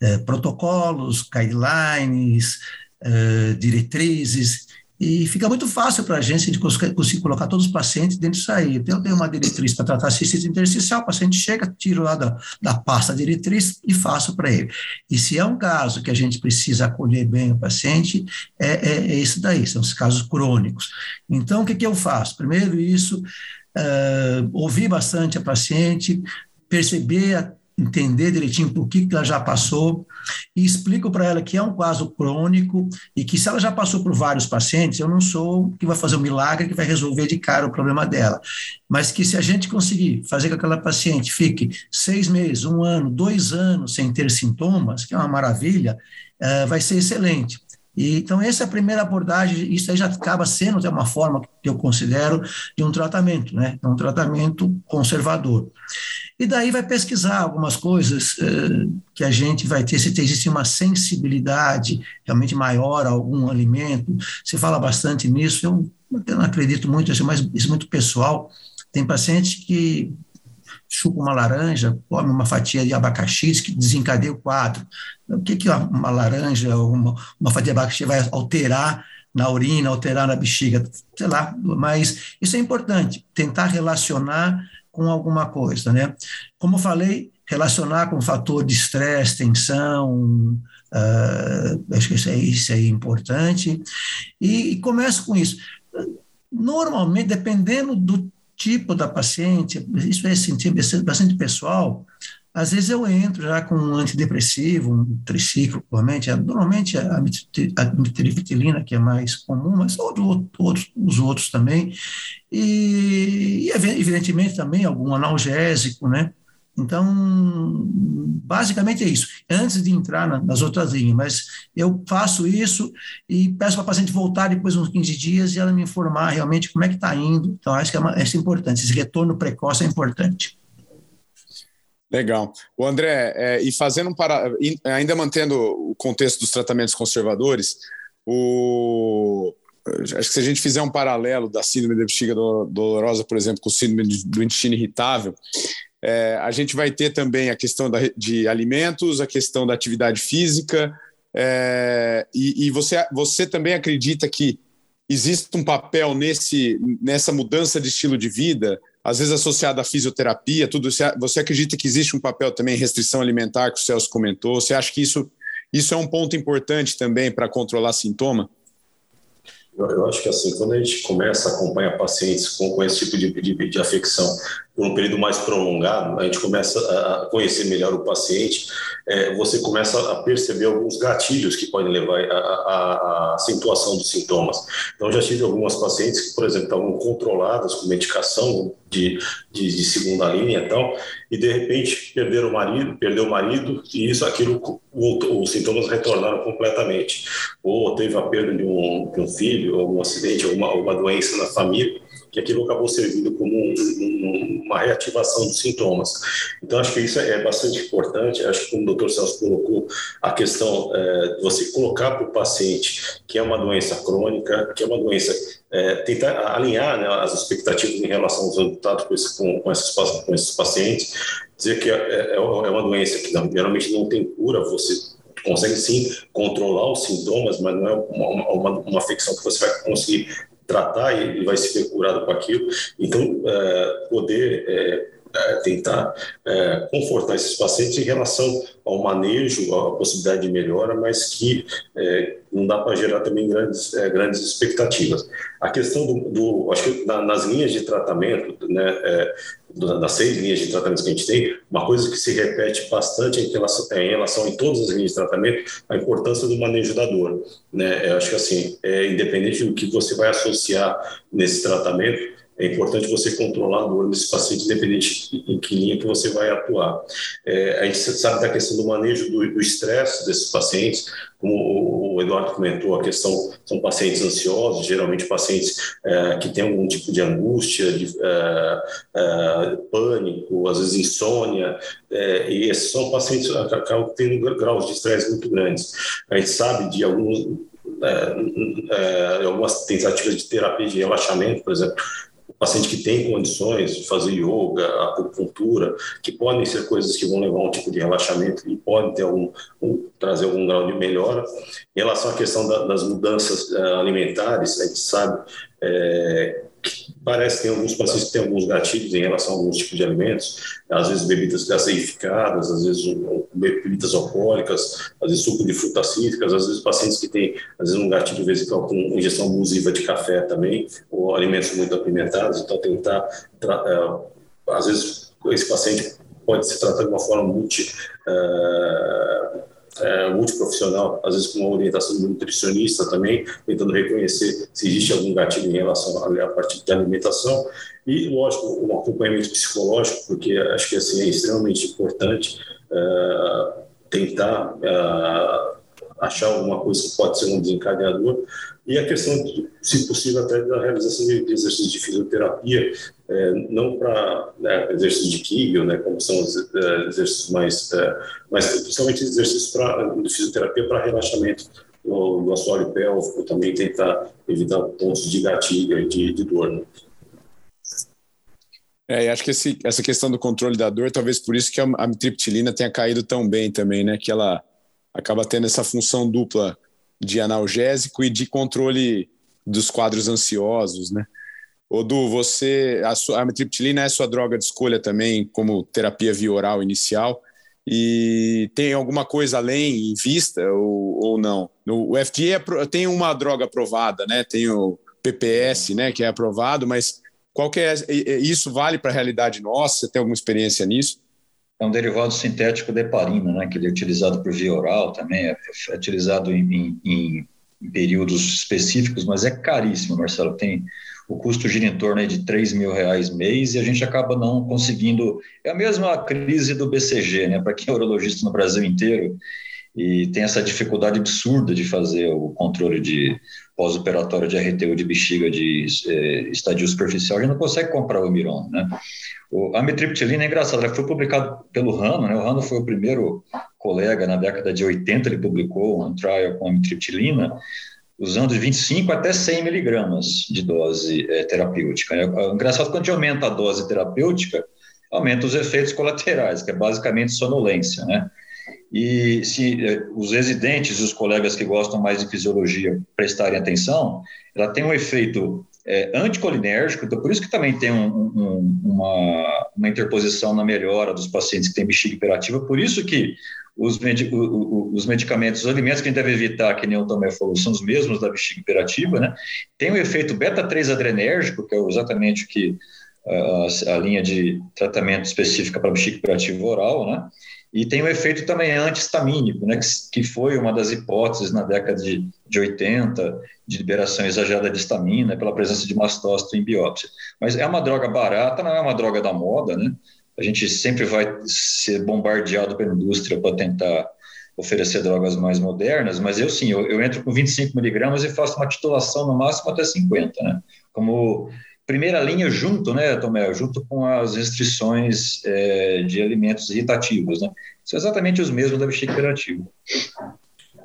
é, protocolos, guidelines, é, diretrizes, e fica muito fácil para a gente de conseguir colocar todos os pacientes dentro disso aí. Então, tenho uma diretriz para tratar cistite intersticial, o paciente chega, tiro lá da, da pasta diretriz e faço para ele. E se é um caso que a gente precisa acolher bem o paciente, é, é, é isso daí, são os casos crônicos. Então, o que, que eu faço? Primeiro, isso, uh, ouvir bastante a paciente, perceber entender direitinho por que ela já passou e explico para ela que é um quadro crônico e que se ela já passou por vários pacientes, eu não sou que vai fazer um milagre que vai resolver de cara o problema dela, mas que se a gente conseguir fazer com que aquela paciente fique seis meses, um ano, dois anos sem ter sintomas, que é uma maravilha, uh, vai ser excelente. E, então, essa é a primeira abordagem, isso aí já acaba sendo até uma forma que eu considero de um tratamento, né? É um tratamento conservador. E daí vai pesquisar algumas coisas eh, que a gente vai ter, se existe uma sensibilidade realmente maior a algum alimento. Se fala bastante nisso, eu, eu não acredito muito, é, mais, isso é muito pessoal. Tem paciente que chupa uma laranja, come uma fatia de abacaxi, que desencadeia o quadro. O que, que uma laranja, uma, uma fatia de abacaxi vai alterar na urina, alterar na bexiga? Sei lá, mas isso é importante, tentar relacionar com alguma coisa, né? Como falei, relacionar com fator de estresse, tensão, uh, acho que isso é, isso é importante, e, e começo com isso. Normalmente, dependendo do tipo da paciente, isso é sentir bastante pessoal, às vezes eu entro já com um antidepressivo, um triciclo, normalmente, normalmente a mitriptilina, que é mais comum, mas outros, os outros também, e evidentemente também algum analgésico, né? Então, basicamente é isso. Antes de entrar na, nas outras linhas, mas eu faço isso e peço para a paciente voltar depois de uns 15 dias e ela me informar realmente como é que está indo. Então, acho que é, uma, é importante. Esse retorno precoce é importante. Legal. O André, é, e fazendo um para, ainda mantendo o contexto dos tratamentos conservadores, o acho que se a gente fizer um paralelo da síndrome da bexiga dolorosa, por exemplo, com síndrome do intestino irritável, é, a gente vai ter também a questão da, de alimentos, a questão da atividade física, é, e, e você, você também acredita que existe um papel nesse, nessa mudança de estilo de vida, às vezes associada à fisioterapia, tudo. Você acredita que existe um papel também restrição alimentar, que o Celso comentou? Você acha que isso, isso é um ponto importante também para controlar sintoma? Eu, acho que assim, quando a gente começa a acompanhar pacientes com, com esse tipo de, de, de afecção por um período mais prolongado, a gente começa a conhecer melhor o paciente, é, você começa a perceber alguns gatilhos que podem levar à acentuação dos sintomas. Então, já tive algumas pacientes que, por exemplo, estavam controladas com medicação de, de, de segunda linha e tal, e de repente perderam o marido, perdeu o marido, e isso, aquilo, os sintomas retornaram completamente. Ou teve a perda de um, de um filho, ou um acidente, ou uma, uma doença na família, que aquilo acabou servindo como um, um, uma reativação dos sintomas. Então, acho que isso é bastante importante. Acho que, como o doutor Celso colocou, a questão é, de você colocar para o paciente que é uma doença crônica, que é uma doença, é, tentar alinhar né, as expectativas em relação aos resultados com, esse, com, com, esses, com esses pacientes, dizer que é, é, é uma doença que geralmente não tem cura, você consegue sim controlar os sintomas, mas não é uma, uma, uma afecção que você vai conseguir tratar e, vai ser curado com aquilo. Então, é, poder é, é, tentar é, confortar esses pacientes em relação ao manejo, à possibilidade de melhora, mas que é, não dá para gerar também grandes, é, grandes expectativas. A questão do, do acho que na, nas linhas de tratamento, né, é, das seis linhas de tratamento que a gente tem, uma coisa que se repete bastante em relação, é, em relação em todas as linhas de tratamento, a importância do manejo da dor. Né? Eu acho que assim, é, independente do que você vai associar nesse tratamento, é importante você controlar a dor desse paciente, independente em que linha que você vai atuar. É, a gente sabe da questão do manejo do estresse desses pacientes, como o Eduardo comentou, a questão são pacientes ansiosos, geralmente pacientes é, que têm algum tipo de angústia, de é, é, pânico, às vezes insônia, é, e esses são pacientes que acabam tendo graus de estresse muito grandes. A gente sabe de alguns é, é, algumas tentativas de terapia de relaxamento, por exemplo, o paciente que tem condições de fazer yoga, acupuntura, que podem ser coisas que vão levar a um tipo de relaxamento e podem ter algum, um, trazer algum grau de melhora. Em relação à questão da, das mudanças uh, alimentares, a gente sabe é, parece que tem alguns pacientes que têm alguns gatilhos em relação a alguns tipos de alimentos, às vezes bebidas gaseificadas, às vezes bebidas alcoólicas, às vezes suco de frutas cítricas, às vezes pacientes que têm, às vezes, um gatilho vesical com injeção abusiva de café também, ou alimentos muito apimentados, então tentar, é, às vezes, esse paciente pode se tratar de uma forma multi, uh, é, multiprofissional, às vezes com uma orientação de nutricionista também, tentando reconhecer se existe algum gatilho em relação à, parte de alimentação. E, lógico, um acompanhamento psicológico, porque acho que assim é extremamente importante é, tentar é, achar alguma coisa que pode ser um desencadeador e a questão, se possível, até da realização de exercícios de fisioterapia, é, não para né, exercícios de Kegel, né, como são os é, exercícios mais, é, mas principalmente exercícios pra, de fisioterapia para relaxamento do assoalho pélvico, também tentar evitar pontos de gatilho e de, de dor. Né? É, acho que esse, essa questão do controle da dor, talvez por isso que a, a mitriptilina tenha caído tão bem também, né? Que ela acaba tendo essa função dupla de analgésico e de controle dos quadros ansiosos, né? Odu, você, a, sua, a mitriptilina é sua droga de escolha também como terapia via oral inicial e tem alguma coisa além em vista ou, ou não? O FDA é, tem uma droga aprovada, né? Tem o PPS, né, que é aprovado, mas qual que é isso vale para a realidade nossa? Você tem alguma experiência nisso? É um derivado sintético de heparina, né, que ele é utilizado por via oral também, é, é utilizado em, em, em, períodos específicos, mas é caríssimo, Marcelo. Tem o custo gira em torno de 3 mil reais mês e a gente acaba não conseguindo. É a mesma crise do BCG, né? Para quem é urologista no Brasil inteiro e tem essa dificuldade absurda de fazer o controle de pós-operatório de RTU de bexiga de eh, estadio superficial, a gente não consegue comprar o Miron, né? O, a amitriptilina é engraçado, ela foi publicado pelo Rano, né? O Rano foi o primeiro colega na década de 80, ele publicou um trial com amitriptilina, usando de 25 até 100 miligramas de dose é, terapêutica. Né? Engraçado, quando a gente aumenta a dose terapêutica, aumenta os efeitos colaterais, que é basicamente sonolência, né? E se eh, os residentes e os colegas que gostam mais de fisiologia prestarem atenção, ela tem um efeito é, anticolinérgico, então por isso que também tem um, um, uma, uma, interposição na melhora dos pacientes que têm bexiga hiperativa, por isso que os, os medicamentos, os alimentos que a gente deve evitar, que nem o Tomé falou, são os mesmos da bexiga hiperativa, né? Tem o efeito beta-3 adrenérgico, que é exatamente o que a, a linha de tratamento específica para bexiga hiperativa oral, né? E tem o efeito também antihistamínico, né, que, que foi uma das hipóteses na década de, de 80, de liberação exagerada de histamina pela presença de mastócito em biópsia. Mas é uma droga barata, não é uma droga da moda, né? A gente sempre vai ser bombardeado pela indústria para tentar oferecer drogas mais modernas, mas eu sim, eu, eu entro com 25 miligramas e faço uma titulação no máximo até 50, né? Como primeira linha junto, né, Tomé, junto com as restrições é, de alimentos irritativos, né? São exatamente os mesmos da bexiga hiperativa.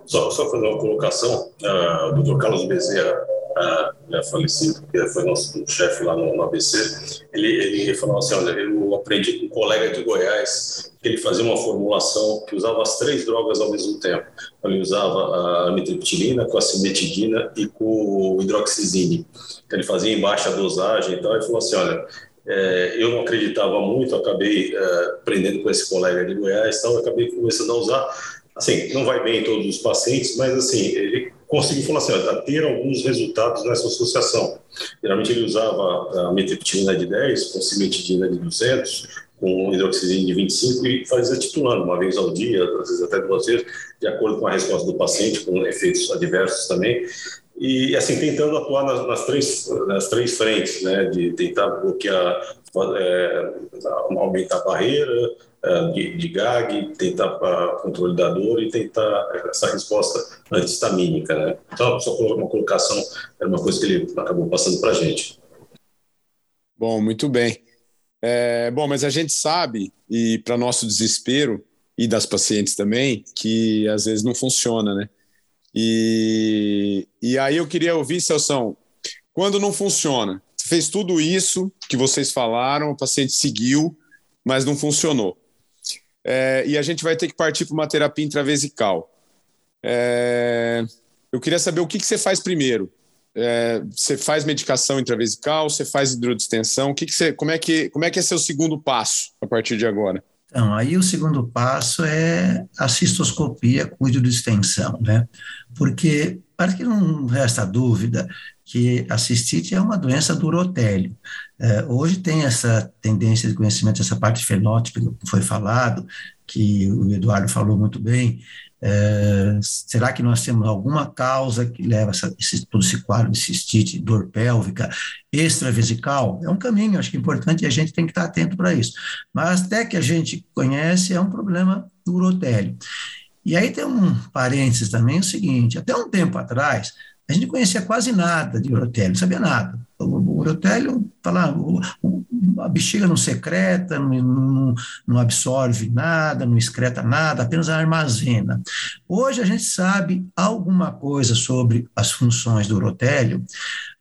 Só, só fazer uma colocação, uh, Dr. Carlos Bezerra, uh, é falecido, que foi nosso chefe lá no, no, ABC, ele, ele falou assim, olha, eu aprendi com um colega de Goiás que ele fazia uma formulação que usava as três drogas ao mesmo tempo. Ele usava a mitriptilina com a cimetidina e com o hidroxizine. Ele fazia em baixa dosagem e tal, e falou assim, olha, é, eu não acreditava muito, acabei é, aprendendo com esse colega de Goiás, então acabei começando a usar assim, não vai bem em todos os pacientes, mas assim, ele conseguiu falar assim, ó, ter alguns resultados nessa associação. Geralmente ele usava a metriptilina de 10 com cimetidina de 200, com hidroxizina de 25 e fazia titulando uma vez ao dia, às vezes até duas vezes, de acordo com a resposta do paciente, com efeitos adversos também. e assim tentando atuar nas, nas, três nas três frentes, né, de tentar bloquear, é, aumentar a barreira de, de gag, tentar controle da dor e tentar essa resposta antihistamínica, né. Então só uma colocação era uma coisa que ele acabou passando para a gente. Bom, muito bem. É, bom, mas a gente sabe e para nosso desespero e das pacientes também que às vezes não funciona, né? E, e aí eu queria ouvir, Celção, quando não funciona, fez tudo isso que vocês falaram, o paciente seguiu, mas não funcionou. É, e a gente vai ter que partir para uma terapia intravesical. É, eu queria saber o que, que você faz primeiro. É, você faz medicação intravesical, você faz hidrodistensão, o que, que você, como, é que, como é que é seu segundo passo a partir de agora? Então, aí o segundo passo é a cistoscopia com hidrodistensão, né? Porque para que não resta dúvida que a cistite é uma doença do urotélio. É, hoje tem essa tendência de conhecimento, essa parte fenótipa que foi falado, que o Eduardo falou muito bem, é, será que nós temos alguma causa que leva essa, esse, todo esse quadro de cistite, dor pélvica, extravesical? É um caminho, acho que é importante e a gente tem que estar atento para isso. Mas até que a gente conhece, é um problema urotélio. E aí tem um parênteses também, o seguinte, até um tempo atrás, a gente conhecia quase nada de urotélio, não sabia nada. O urotélio, fala, a bexiga não secreta, não, não, não, absorve nada, não excreta nada, apenas armazena. Hoje a gente sabe alguma coisa sobre as funções do urotélio,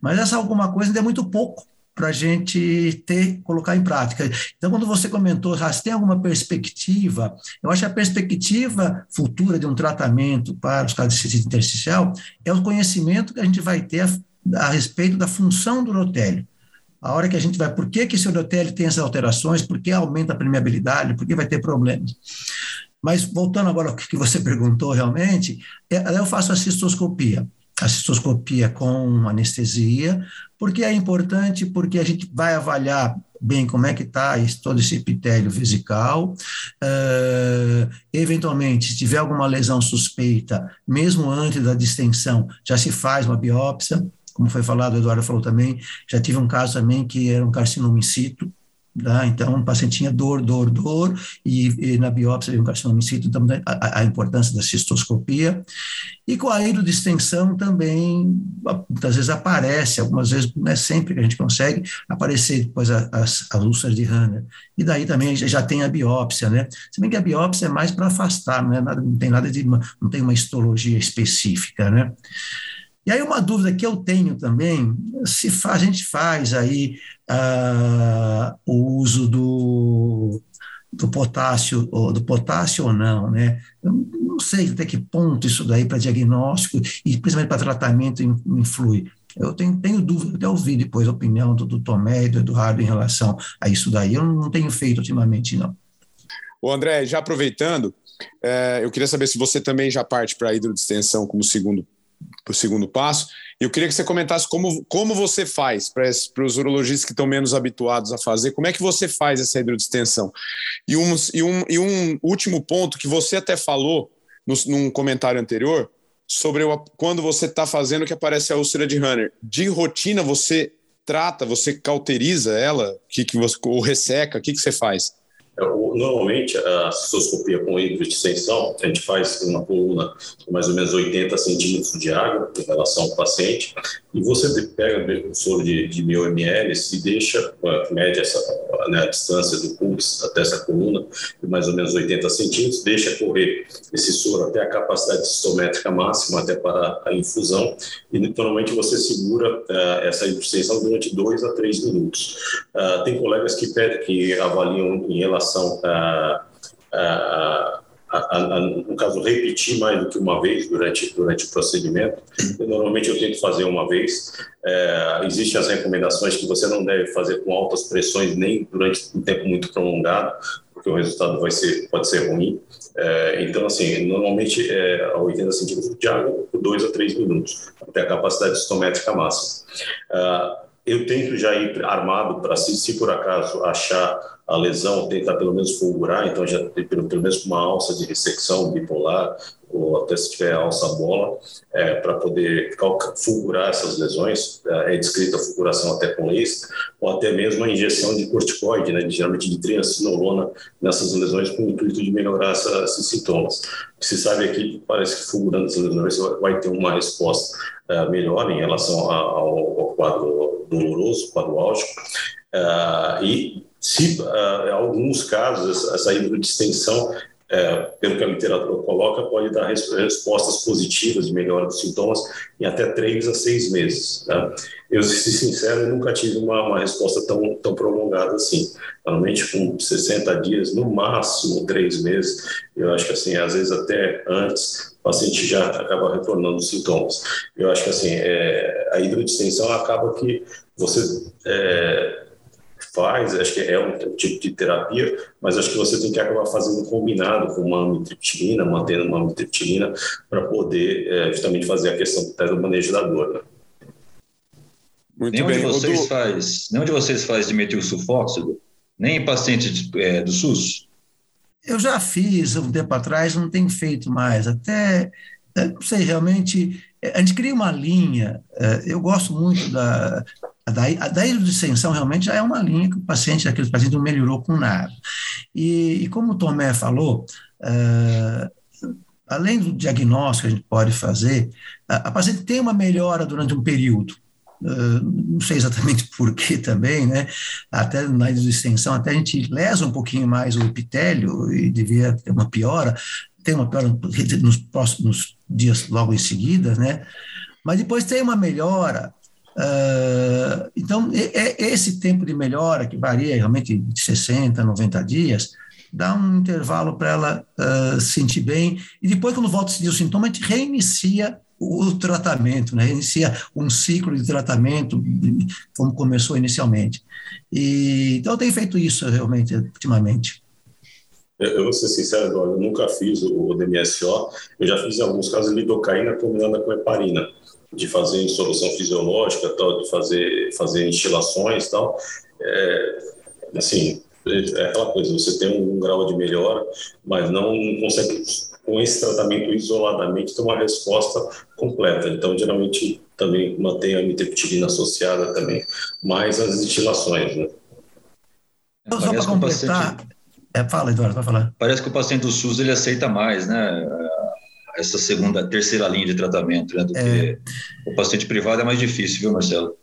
mas essa alguma coisa ainda é muito pouco para a gente ter, colocar em prática. Então, quando você comentou, ah, se tem alguma perspectiva, eu acho que a perspectiva futura de um tratamento para os casos de intersticial é o conhecimento que a gente vai ter a, respeito da função do urotélio. A hora que a gente vai, por que, que esse urotélio tem essas alterações, por que aumenta a permeabilidade, por que vai ter problemas. Mas voltando agora ao que você *laughs* perguntou realmente, é, eu faço a cistoscopia a cistoscopia com anestesia, porque é importante, porque a gente vai avaliar bem como é que está todo esse epitélio vesical, uh, eventualmente, se tiver alguma lesão suspeita, mesmo antes da distensão, já se faz uma biópsia, como foi falado, o Eduardo falou também, já tive um caso também que era um carcinoma in situ, Tá? Então, o paciente tinha dor, dor, dor, e, e na biópsia veio um carcinoma in situ, então, a, a, importância da cistoscopia. E com a hidrodistensão também, muitas vezes aparece, algumas vezes, não é sempre que a gente consegue, aparecer depois as, as úlceras de Hanner. E daí também já tem a biópsia, né? Se bem que a biópsia é mais para afastar, não, é nada, não tem nada de, uma, não tem uma histologia específica, né? E aí uma dúvida que eu tenho também, se a gente faz aí uh, o uso do, do potássio, do potássio ou não, né? Eu não sei até que ponto isso daí para diagnóstico e principalmente para tratamento influi. Eu tenho, tenho dúvida, até ouvi depois a opinião do, do Tomé e do Eduardo em relação a isso daí. Eu não tenho feito ultimamente, não. O André, já aproveitando, é, eu queria saber se você também já parte para a hidrodistensão como segundo para o segundo passo. Eu queria que você comentasse como, como você faz para os urologistas que estão menos habituados a fazer, como é que você faz essa hidrodistensão? E um, e um, e um último ponto que você até falou no, num comentário anterior, sobre o, quando você está fazendo que aparece a úlcera de Hunter. De rotina, você trata, você cauteriza ela, que, que você, ou resseca, o que, que você faz? É, normalmente, a cistoscopia com hidrodistensão, a gente faz uma coluna com mais ou menos 80 centímetros de água em relação ao paciente, e você pega o soro de, de 1000 ml e deixa, mede essa, né, a distância do pulso até essa coluna, de mais ou menos 80 centímetros, deixa correr esse soro até a capacidade cistométrica máxima, até para a infusão, e normalmente você segura uh, essa hidrodistensão durante 2 a 3 minutos. Uh, tem colegas que, pedem, que avaliam em relação relação a, a, a, a, no caso, repetir mais do que uma vez durante, durante o procedimento. Normalmente eu tento fazer uma vez. É, existem as recomendações que você não deve fazer com altas pressões nem durante um tempo muito prolongado, porque o resultado vai ser, pode ser ruim. É, então, assim, normalmente é a 80 centímetros de água por 2 a 3 minutos, até a capacidade estométrica máxima. É, eu tento já ir armado para, se, se por acaso achar a lesão, tentar pelo menos fulgurar, então já pelo, pelo menos uma alça de ressecção bipolar, ou até se tiver alça bola, é, para poder fulgurar essas lesões, é, é descrita a fulguração até com laser, ou até mesmo a injeção de corticoide, né, geralmente de triancinolona, nessas lesões com o intuito de melhorar essa, esses sintomas. O que se sabe aqui, parece que fulgurando essas lesões vai ter uma resposta uh, melhor em relação ao, ao, quadro doloroso, quadro álgico, uh, e se uh, alguns casos essa, hidrodistensão é, pelo que a literatura coloca, pode dar respostas positivas de melhora dos sintomas em até três a seis meses. Tá? Eu, se sincero, nunca tive uma, uma, resposta tão, tão prolongada assim. Normalmente, com 60 dias, no máximo três meses, eu acho que, assim, às vezes até antes, o paciente já acaba retornando os sintomas. Eu acho que, assim, é, a hidrodistensão acaba que você. É, faz, acho que é um tipo de terapia, mas acho que você tem que acabar fazendo combinado com uma amitriptilina, mantendo uma amitriptilina, para poder é, justamente fazer a questão do manejo da dor. Né? Muito nenhum bem. De vocês do... faz, nenhum de vocês faz dimetilsulfóxido? Nem em pacientes é, do SUS? Eu já fiz um tempo atrás, não tenho feito mais. Até, não sei, realmente, a gente cria uma linha. É, eu gosto muito da, a da, a da hidrodissensão realmente já é uma linha que o paciente, aquele paciente não melhorou com nada. E, e como o Tomé falou, uh, além do diagnóstico que a gente pode fazer, a, a paciente tem uma melhora durante um período. Uh, não sei exatamente *laughs* por que também, né? Até na extensão, até a gente lesa um pouquinho mais o epitélio e devia ter uma piora, tem uma piora nos próximos dias logo em seguida, né? Mas depois tem uma melhora Uh, então, é, esse tempo de melhora, que varia realmente de 60, 90 dias, dá um intervalo para ela uh, sentir bem, e depois, quando volta a sentir o sintoma, a gente reinicia o tratamento, né? reinicia um ciclo de tratamento, como começou inicialmente. E, então, eu tenho feito isso realmente, ultimamente. Eu vou ser sincero, eu nunca fiz o DMSO, eu já fiz alguns casos lidocaína combinada com heparina de fazer solução fisiológica, tal, de fazer, fazer instilações tal. É, assim, é aquela coisa, você tem um, um grau de melhora, mas não consegue, com esse tratamento isoladamente, ter uma resposta completa. Então, geralmente, também mantém a mitriptilina associada também, mais as instilações, né? Então, só para completar... Paciente... É, fala, Eduardo, vai falar. Parece que o paciente do SUS, ele aceita mais, né? Essa segunda, terceira linha de tratamento, né, do é. que o paciente privado é mais difícil, viu, Marcelo?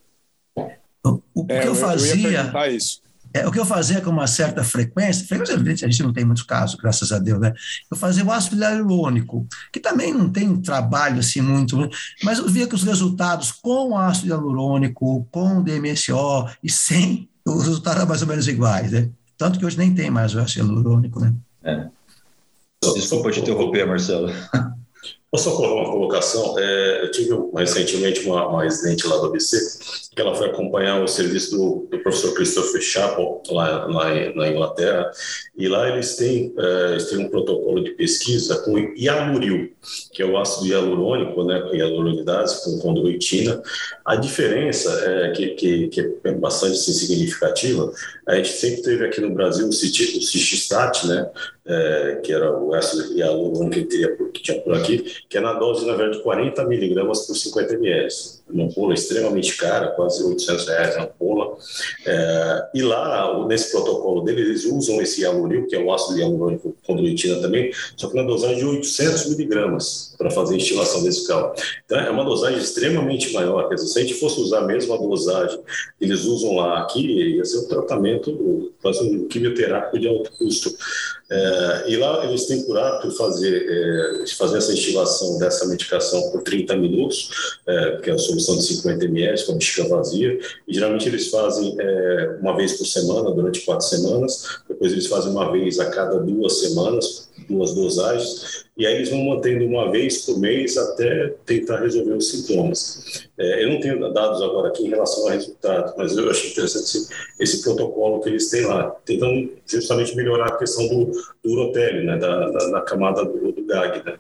O, o é, que eu fazia. Eu isso. É, o que eu fazia com uma certa frequência, frequência a gente não tem muitos casos, graças a Deus, né? Eu fazia o ácido hialurônico, que também não tem trabalho assim muito, né? mas eu via que os resultados com ácido hialurônico, com DMSO e sem, os resultados eram mais ou menos iguais, né? Tanto que hoje nem tem mais o ácido hialurônico, né? É. Desculpa te interromper, Marcelo. Posso só colocar uma colocação? É, eu tive recentemente uma, uma residente lá do ABC, que ela foi acompanhar o serviço do, do professor Christopher Chappell, lá, na Inglaterra, e lá eles têm, é, eles têm um protocolo de pesquisa com hialuril, que é o ácido hialurônico, né, com hialuronidase, com condroitina. A diferença é que, que, que é bastante significativa. A gente sempre teve aqui no Brasil o Cististat, né, é, que era o ácido hialurônico que, teria, que tinha por aqui, que é na dose, na verdade, de 40 miligramas por 50 ml. Uma ampola extremamente cara, quase 800 reais a ampola. É, e lá, nesse protocolo dele, eles usam esse hialuril, que é o ácido hialurônico condroitina também, só que na dosagem de 800 miligramas para fazer a instilação vesical. Então, é uma dosagem extremamente maior. Quer dizer, se a gente fosse usar a mesma dosagem que eles usam lá aqui, ia ser um tratamento, quase um quimioterápico de alto custo. É, e lá eles têm por hábito fazer, é, fazer essa instilação dessa medicação por 30 minutos, é, que é a solução de 50 ml com bexiga vazia, e geralmente eles fazem é, uma vez por semana, durante quatro semanas, depois eles fazem uma vez a cada duas semanas, duas dosagens, e aí eles vão mantendo uma vez por mês até tentar resolver os sintomas. É, eu não tenho dados agora aqui em relação ao resultado, mas eu achei interessante esse, esse protocolo que eles têm lá, tentando justamente melhorar a questão do, do urotélio, né, da, da, da camada do, do GAG, né.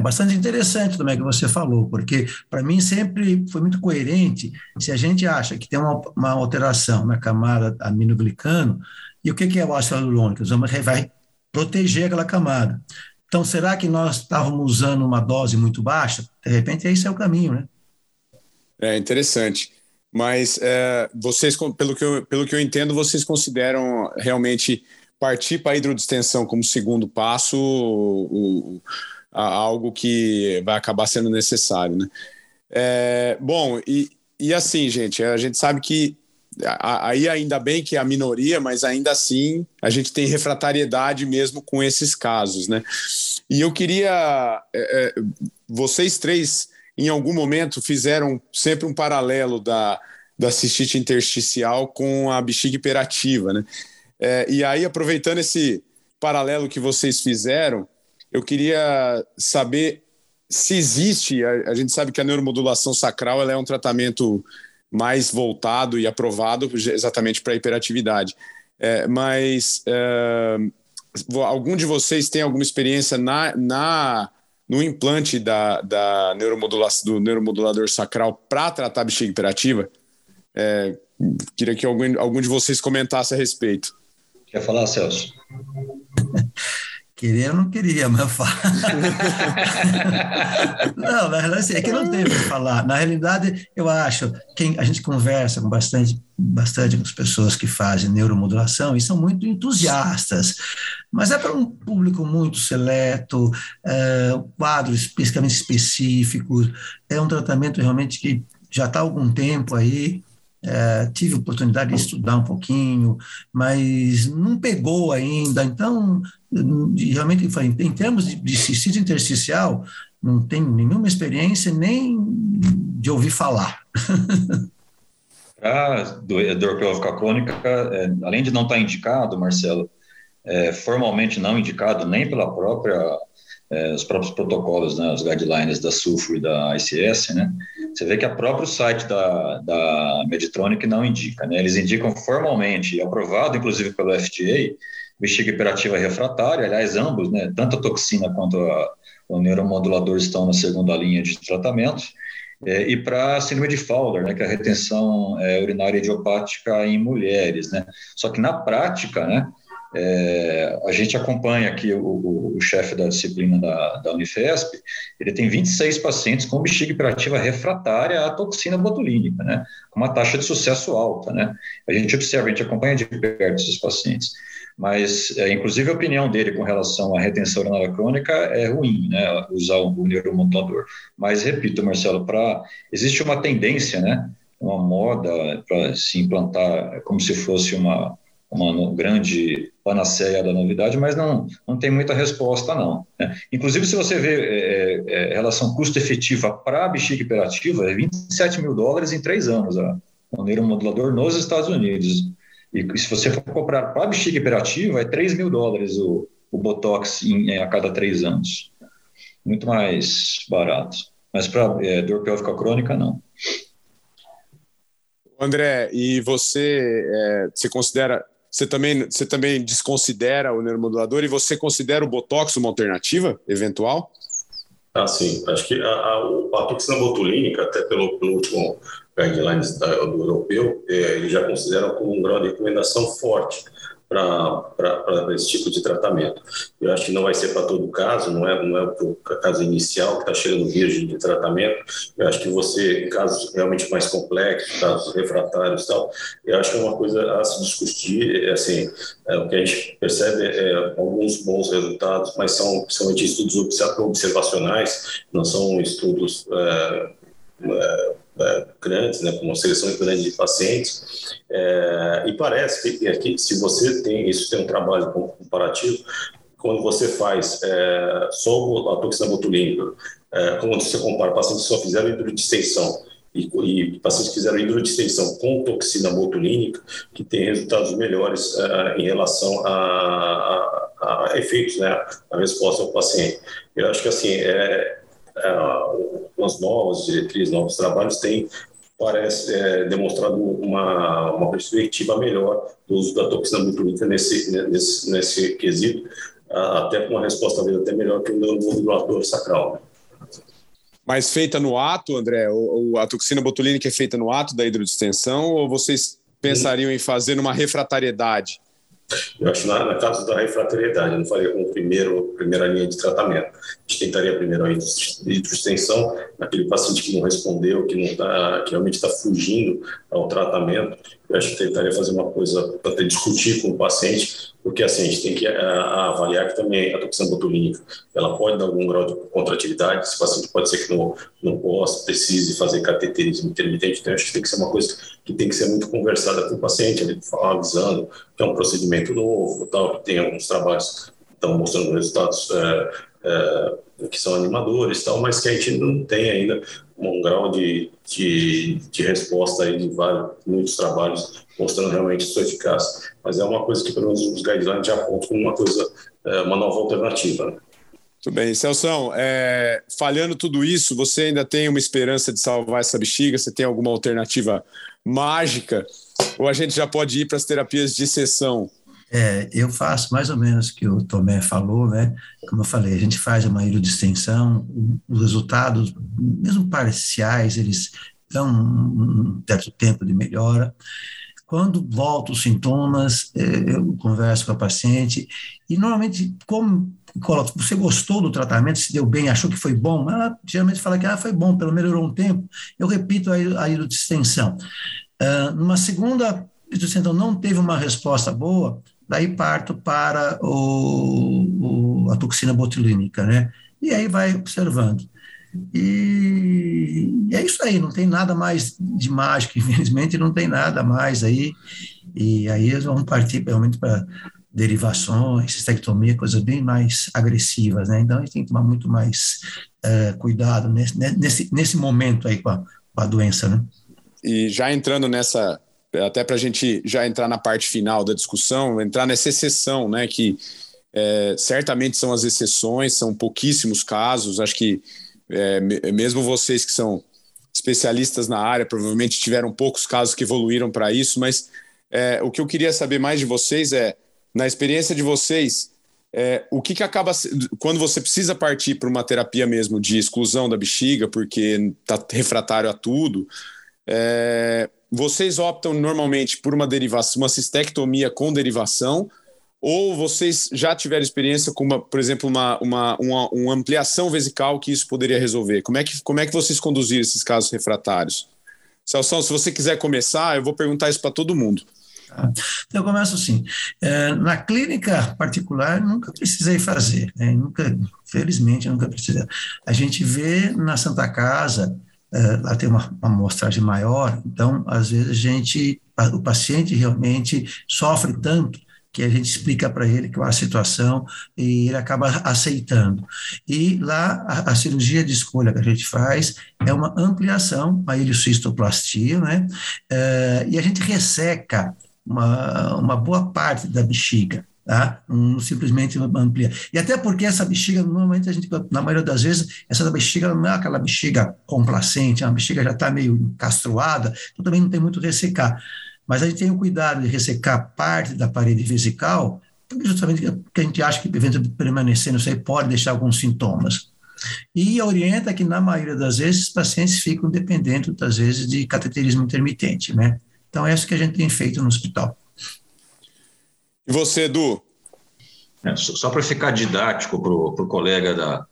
bastante interessante também que você falou, porque para mim sempre foi muito coerente se a gente acha que tem uma, uma alteração na camada aminoglicano, e o que, que é o ácido hialurônico? Vai proteger aquela camada. Então, será que nós estávamos usando uma dose muito baixa? De repente, esse é o caminho, né? É interessante. Mas é, vocês, pelo que, eu, pelo que eu entendo, vocês consideram realmente partir para a hidrodistensão como segundo passo o, o, a, algo que vai acabar sendo necessário, né? É, bom, e, e assim, gente, a gente sabe que aí ainda bem que é a minoria, mas ainda assim a gente tem refratariedade mesmo com esses casos, né? E eu queria, é, é, vocês três, em algum momento, fizeram sempre um paralelo da, da cistite intersticial com a bexiga hiperativa, né? É, e aí, aproveitando esse paralelo que vocês fizeram, eu queria saber se existe, a, a gente sabe que a neuromodulação sacral ela é um tratamento mais voltado e aprovado exatamente para a hiperatividade. É, mas é, algum de vocês tem alguma experiência na, na no implante da, da neuromodulação, do neuromodulador sacral para tratar a bexiga hiperativa? É, queria que algum, algum de vocês comentasse a respeito. Quer falar, Celso? *laughs* Querer eu não queria, mas eu falo. *laughs* não, na realidade, assim, é que não tem o que falar. Na realidade, eu acho que a gente conversa com bastante, bastante com as pessoas que fazem neuromodulação e são muito entusiastas, mas é para um público muito seleto, é, quadros especificamente específicos, é um tratamento realmente que já está há algum tempo aí, é, tive oportunidade de estudar um pouquinho, mas não pegou ainda. Então, realmente, em termos de, de cistite intersticial, não tenho nenhuma experiência nem de ouvir falar. *laughs* A dor pélvica crônica, é, além de não estar indicado, Marcelo, é, formalmente não indicado nem pela própria é, os próprios protocolos, né, os guidelines da SUFO e da ICS, né, você vê que o próprio site da, da Meditronic não indica, né, eles indicam formalmente, aprovado inclusive pelo FDA, bexiga hiperativa refratária, aliás, ambos, né, tanto a toxina quanto a, o neuromodulador estão na segunda linha de tratamento, é, e para síndrome de Fowler, né, que é a retenção é, urinária idiopática em mulheres, né, só que na prática, né, é, a gente acompanha aqui o, o, o chefe da disciplina da, da, Unifesp, ele tem 26 pacientes com bexiga hiperativa refratária à toxina botulínica, né, com uma taxa de sucesso alta. Né. A gente observa, a gente acompanha de perto esses pacientes, mas, é, inclusive, a opinião dele com relação à retenção urinária crônica é ruim, né, usar o, o neuromodulador. Mas, repito, Marcelo, pra, existe uma tendência, né, uma moda para se implantar como se fosse uma uma grande panaceia da novidade, mas não, não tem muita resposta, não. Né? Inclusive, se você vê é, é, é relação custo-efetiva para a bexiga hiperativa, é 27 mil dólares em três anos, a, o neuromodulador nos Estados Unidos. E se você for comprar para a bexiga hiperativa, é 3 mil dólares o, o Botox em, a cada três anos. Muito mais barato. Mas para é, dor pélvica crônica, não. André, e você, é, você considera você também, você também desconsidera o neuromodulador e você considera o Botox uma alternativa eventual? Ah, sim. Acho que a, a, a botulínica, até pelo, pelo último guidelines da, do europeu, é, já considera como um grau de recomendação forte para esse tipo de tratamento. Eu acho que não vai ser para todo caso, não é, não é o caso inicial que está chegando virgem de tratamento. Eu acho que você, casos realmente mais complexos, casos refratários e tal, eu acho que é uma coisa a se discutir. É, assim, é, o que a gente percebe é alguns bons resultados, mas são principalmente estudos observacionais, não são estudos. É, é, é, grandes, né, com uma seleção grande de pacientes, é, e parece que, que, se você tem isso tem um trabalho comparativo, quando você faz é, só a toxina botulínica, é, quando você compara pacientes que só fizeram hidrodistensão e, e pacientes que fizeram hidrodistensão com toxina botulínica, que tem resultados melhores é, em relação a, a, a, efeitos, né, a resposta ao paciente. Eu acho que assim, é, as novas diretrizes, novos trabalhos têm parece é, demonstrado uma, uma perspectiva melhor do uso da toxina botulínica nesse, nesse, nesse quesito, até com uma resposta talvez até melhor que o modulador sacral. Né? Mas feita no ato, André, ou, a toxina botulínica é feita no ato da hidrodistensão ou vocês pensariam em fazer numa refratariedade? Eu acho na, na caso da refratariedade, eu não faria como primeiro, primeira linha de tratamento. A gente tentaria primeiro a hidroextensão naquele paciente que não respondeu, que não tá, que realmente está fugindo ao tratamento. Eu acho que tentaria fazer uma coisa para discutir com o paciente porque assim, a gente tem que a, eh, a avaliar que também a toxina botulínica, ela pode dar algum grau de contratividade, esse paciente pode ser que não, não possa, precise fazer cateterismo intermitente, então acho que tem que ser uma coisa que tem que ser muito conversada com o paciente, ele avisando que é um procedimento novo, tal, que tem alguns trabalhos que estão mostrando resultados é, é, que são animadores, tal, mas que a gente não tem ainda um grau de, de, de resposta aí de vários, muitos trabalhos mostrando realmente sua eficácia. Mas é uma coisa que, pelo menos, os guidelines já apontam como uma coisa, é, uma nova alternativa. Né? Muito bem. Celso, é, falhando tudo isso, você ainda tem uma esperança de salvar essa bexiga? Você tem alguma alternativa mágica? Ou a gente já pode ir para as terapias de sessão? É, eu faço mais ou menos o que o Tomé falou, né? Como eu falei, a gente faz uma hidrodistensão, os resultados, mesmo parciais, eles dão um certo tempo de melhora. Quando voltam os sintomas, é, eu converso com a paciente e normalmente, como você gostou do tratamento, se deu bem, achou que foi bom, ela geralmente fala que ah, foi bom, pelo melhorou um tempo, eu repito a, a hidrodistensão. Uh, numa segunda hidrodistensão não teve uma resposta boa, daí parto para o, o, a toxina botulínica, né? E aí vai observando. E, é isso aí, não tem nada mais de mágico, *laughs* infelizmente não tem nada mais aí. E aí eles vão partir realmente para derivações, cistectomia, coisas bem mais agressivas, né? Então a gente tem que tomar muito mais uh, cuidado nesse, nesse, nesse momento aí com a, com a doença, né? E já entrando nessa até para a gente já entrar na parte final da discussão, entrar nessa exceção, né, que é, certamente são as exceções, são pouquíssimos casos, acho que é, mesmo vocês que são especialistas na área provavelmente tiveram poucos casos que evoluíram para isso, mas é, o que eu queria saber mais de vocês é, na experiência de vocês, é, o que, que acaba quando você precisa partir para uma terapia mesmo de exclusão da bexiga, porque está refratário a tudo, é, vocês optam normalmente por uma derivação, uma cistectomia com derivação, ou vocês já tiveram experiência com, uma, por exemplo, uma, uma, uma, uma, ampliação vesical que isso poderia resolver? Como é que, como é que vocês conduziram esses casos refratários? Celso, se você quiser começar, eu vou perguntar isso para todo mundo. Então, eu começo assim. É, na clínica particular, nunca precisei fazer, né? nunca, felizmente, nunca precisei. A gente vê na Santa Casa é, lá tem uma, amostragem maior, então, às vezes, a gente, o paciente realmente sofre tanto que a gente explica para ele qual é a situação e ele acaba aceitando. E lá, a, a, cirurgia de escolha que a gente faz é uma ampliação, a iliocistoplastia, né? É, e a gente resseca uma, uma boa parte da bexiga tá? não simplesmente amplia. E até porque essa bexiga, normalmente a gente, na maioria das vezes, essa bexiga não é aquela bexiga complacente, a bexiga já está meio castroada, então também não tem muito ressecar. Mas a gente tem o cuidado de ressecar parte da parede vesical, justamente porque a gente acha que, eventualmente, permanecendo isso aí pode deixar alguns sintomas. E orienta que, na maioria das vezes, os pacientes ficam dependendo, das vezes, de cateterismo intermitente, né? Então, é isso que a gente tem feito no hospital. E você, Edu? É, só para ficar didático para o colega da,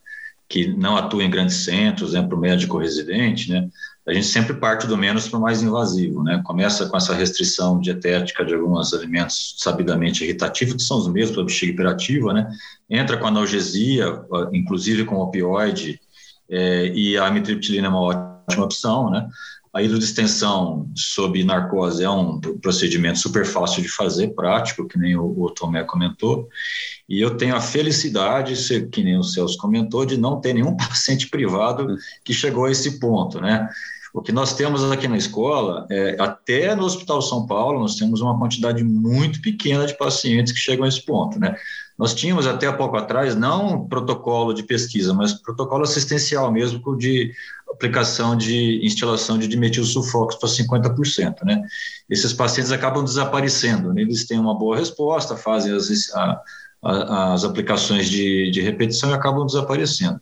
que não atua em grandes centros, né, para o médico residente, né, a gente sempre parte do menos para o mais invasivo. Né? Começa com essa restrição dietética de alguns alimentos sabidamente irritativos, que são os mesmos para a bexiga hiperativa, né? entra com analgesia, inclusive com opioide, é, e a amitriptilina é uma ótima opção, né? A hidrodistensão sob narcose é um procedimento super fácil de fazer, prático, que nem o, o Tomé comentou. E eu tenho a felicidade, que nem o Celso comentou, de não ter nenhum *laughs* paciente privado que chegou a esse ponto, né? O que nós temos aqui na escola, é, até no Hospital São Paulo, nós temos uma quantidade muito pequena de pacientes que chegam a esse ponto, né? Nós tínhamos até há pouco atrás, não protocolo de pesquisa, mas protocolo assistencial mesmo, de aplicação de instalação de dimetil sulfox para 50%, né? Esses pacientes acabam desaparecendo, né? eles têm uma boa resposta, fazem as, a, a, as aplicações de, de repetição e acabam desaparecendo.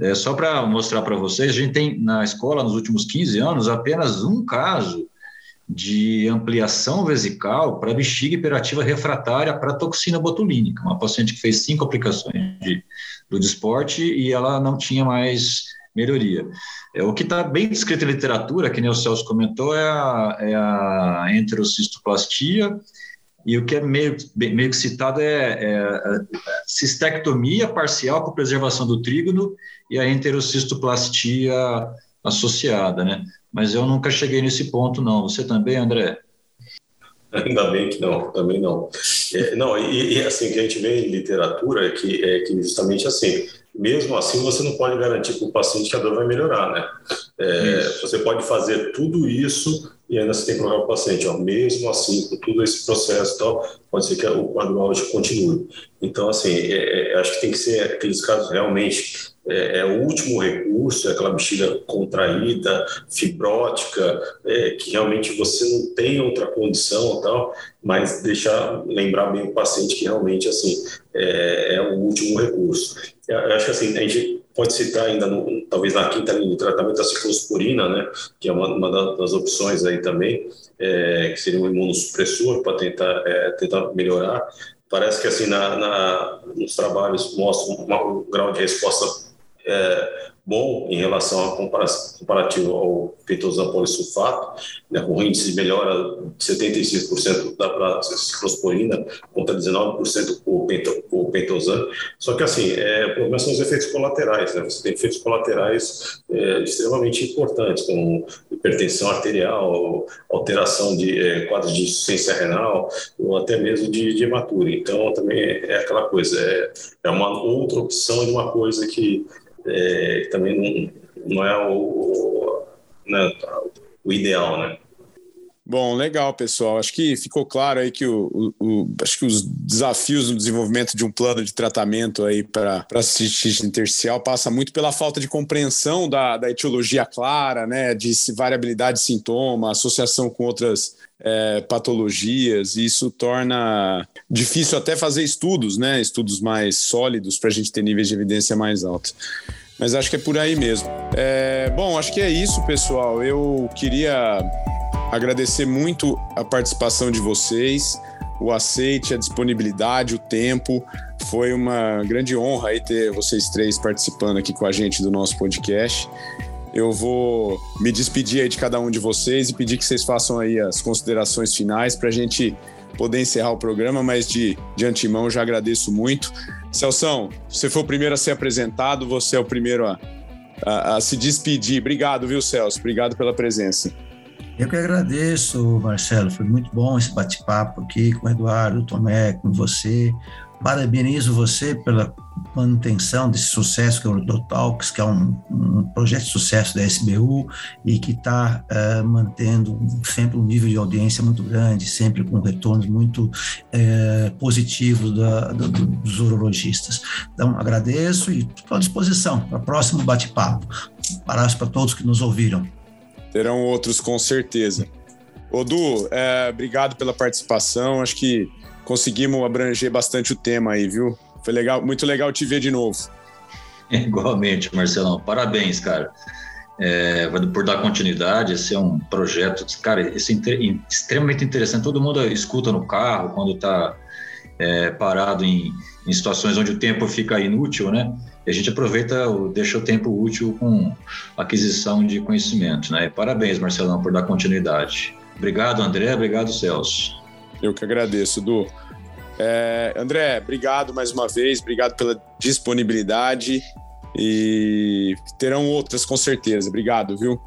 É, só para mostrar para vocês, a gente tem na escola, nos últimos 15 anos, apenas um caso de ampliação vesical para bexiga hiperativa refratária para toxina botulínica. Uma paciente que fez cinco aplicações de, do desporte e ela não tinha mais melhoria. É, o que está bem descrito em literatura, que nem o Celso comentou, é a, é a enterocistoplastia, e o que é meio, meio que citado é, é a cistectomia parcial com preservação do trígono e a enterocistoplastia associada, né? Mas eu nunca cheguei nesse ponto, não. Você também, André? Ainda bem que não, também não. É, não, e, e, assim, que a gente vê em literatura é que, é que justamente assim, mesmo assim você não pode garantir para o paciente que a dor vai melhorar, né? É, você pode fazer tudo isso e ainda você tem que colocar o paciente, ó, mesmo assim, com todo esse processo e tal, pode ser que o quadro áudio continue. Então, assim, é, é, acho que tem que ser aqueles casos realmente é, é, o último recurso, é aquela bexiga contraída, fibrótica, é, que realmente você não tem outra condição tal, mas deixar lembrar bem o paciente que realmente assim é, é o último recurso. Eu acho que assim a gente pode citar ainda no, talvez na quinta linha de tratamento da ciclosporina, né, que é uma, uma das opções aí também, é, que seria um imunossupressor para tentar é, tentar melhorar. Parece que assim na, na nos trabalhos mostra um grau de resposta é, bom em relação ao comparativo ao petosan polissulfato, né, com índice de melhora de 75% da ciclosporina contra 19% por, por pentosan. Só que assim, é, o problema são os efeitos colaterais. Né? Você tem efeitos colaterais é, extremamente importantes, como hipertensão arterial, alteração de é, quadros de insuficiência renal, ou até mesmo de, de hematura. Então, também é aquela coisa, é, é uma outra opção de uma coisa que é, também não, não é o, né, o ideal, né? Bom, legal, pessoal. Acho que ficou claro aí que o, o, o acho que os desafios no desenvolvimento de um plano de tratamento aí para cistite intersticial passa muito pela falta de compreensão da, da etiologia clara, né, de variabilidade de sintoma, associação com outras é, patologias, e isso torna difícil até fazer estudos, né, estudos mais sólidos para a gente ter níveis de evidência mais altos. Mas acho que é por aí mesmo. É, bom, acho que é isso, pessoal. Eu queria agradecer muito a participação de vocês, o aceite, a disponibilidade, o tempo. Foi uma grande honra aí ter vocês três participando aqui com a gente do nosso podcast. Eu vou me despedir aí de cada um de vocês e pedir que vocês façam aí as considerações finais para a gente poder encerrar o programa, mas de, de antemão já agradeço muito. Celção, você foi o primeiro a ser apresentado, você é o primeiro a, a, a se despedir. Obrigado, viu, Celso? Obrigado pela presença. Eu que agradeço, Marcelo. Foi muito bom esse bate-papo aqui com o Eduardo, Tomé, com você. Parabenizo você pela manutenção desse sucesso que é o Rodotalks, que é um, um, projeto de sucesso da SBU e que está uh, eh, mantendo sempre um nível de audiência muito grande, sempre com retornos muito uh, positivos da, dos urologistas. Então, agradeço e estou à disposição para o próximo bate-papo. Abraço para todos que nos ouviram. Terão outros, com certeza. Odu, é, obrigado pela participação. Acho que conseguimos abranger bastante o tema aí, viu? Foi legal, muito legal te ver de novo. *laughs* Igualmente, Marcelão. Parabéns, cara. É, por dar continuidade, esse é um projeto, cara, esse é extremamente interessante. Todo mundo escuta no carro quando está é, parado em, em, situações onde o tempo fica inútil, né? E a gente aproveita, deixa o tempo útil com aquisição de conhecimento, né? Parabéns, Marcelão, por dar continuidade. Obrigado, André. Obrigado, Celso. Eu que agradeço, Du. É, André, obrigado mais uma vez, obrigado pela disponibilidade e terão outras com certeza. Obrigado, viu?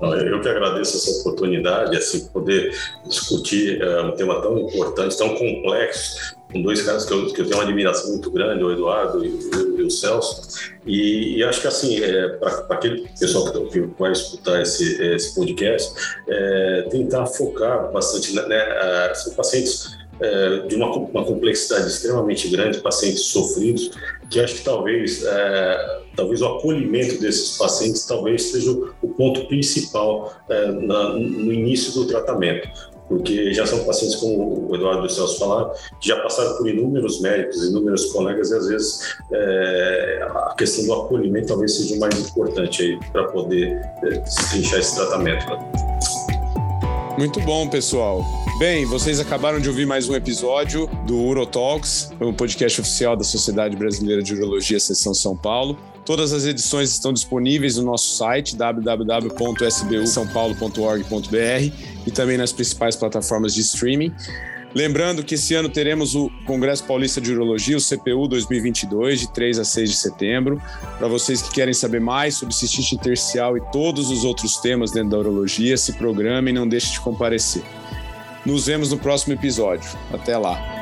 Eu que agradeço essa oportunidade, assim, poder discutir uh, um tema tão importante, tão complexo, com dois caras que eu, que eu tenho uma admiração muito grande, o Eduardo e, e, e o Celso. E, e, acho que, assim, é, para aquele pessoal que, que, vai escutar esse, esse podcast, é, tentar focar bastante, né, né são pacientes é, de uma, uma, complexidade extremamente grande, pacientes sofridos, que acho que talvez, é, talvez o acolhimento desses pacientes talvez seja o ponto principal é, na, no início do tratamento porque já são pacientes, como o Eduardo e o Celso falaram, que já passaram por inúmeros médicos, inúmeros colegas, e às vezes é, a questão do acolhimento talvez seja o mais importante para poder é, esse tratamento. Muito bom, pessoal. Bem, vocês acabaram de ouvir mais um episódio do Urotalks, o podcast oficial da Sociedade Brasileira de Urologia, Seção São Paulo. Todas as edições estão disponíveis no nosso site www.sbusaopaulo.org.br e também nas principais plataformas de streaming. Lembrando que esse ano teremos o Congresso Paulista de Urologia, o CPU 2022, de 3 a 6 de setembro. Para vocês que querem saber mais sobre cistite intersticial e todos os outros temas dentro da urologia, se programem e não deixe de comparecer. Nos vemos no próximo episódio. Até lá.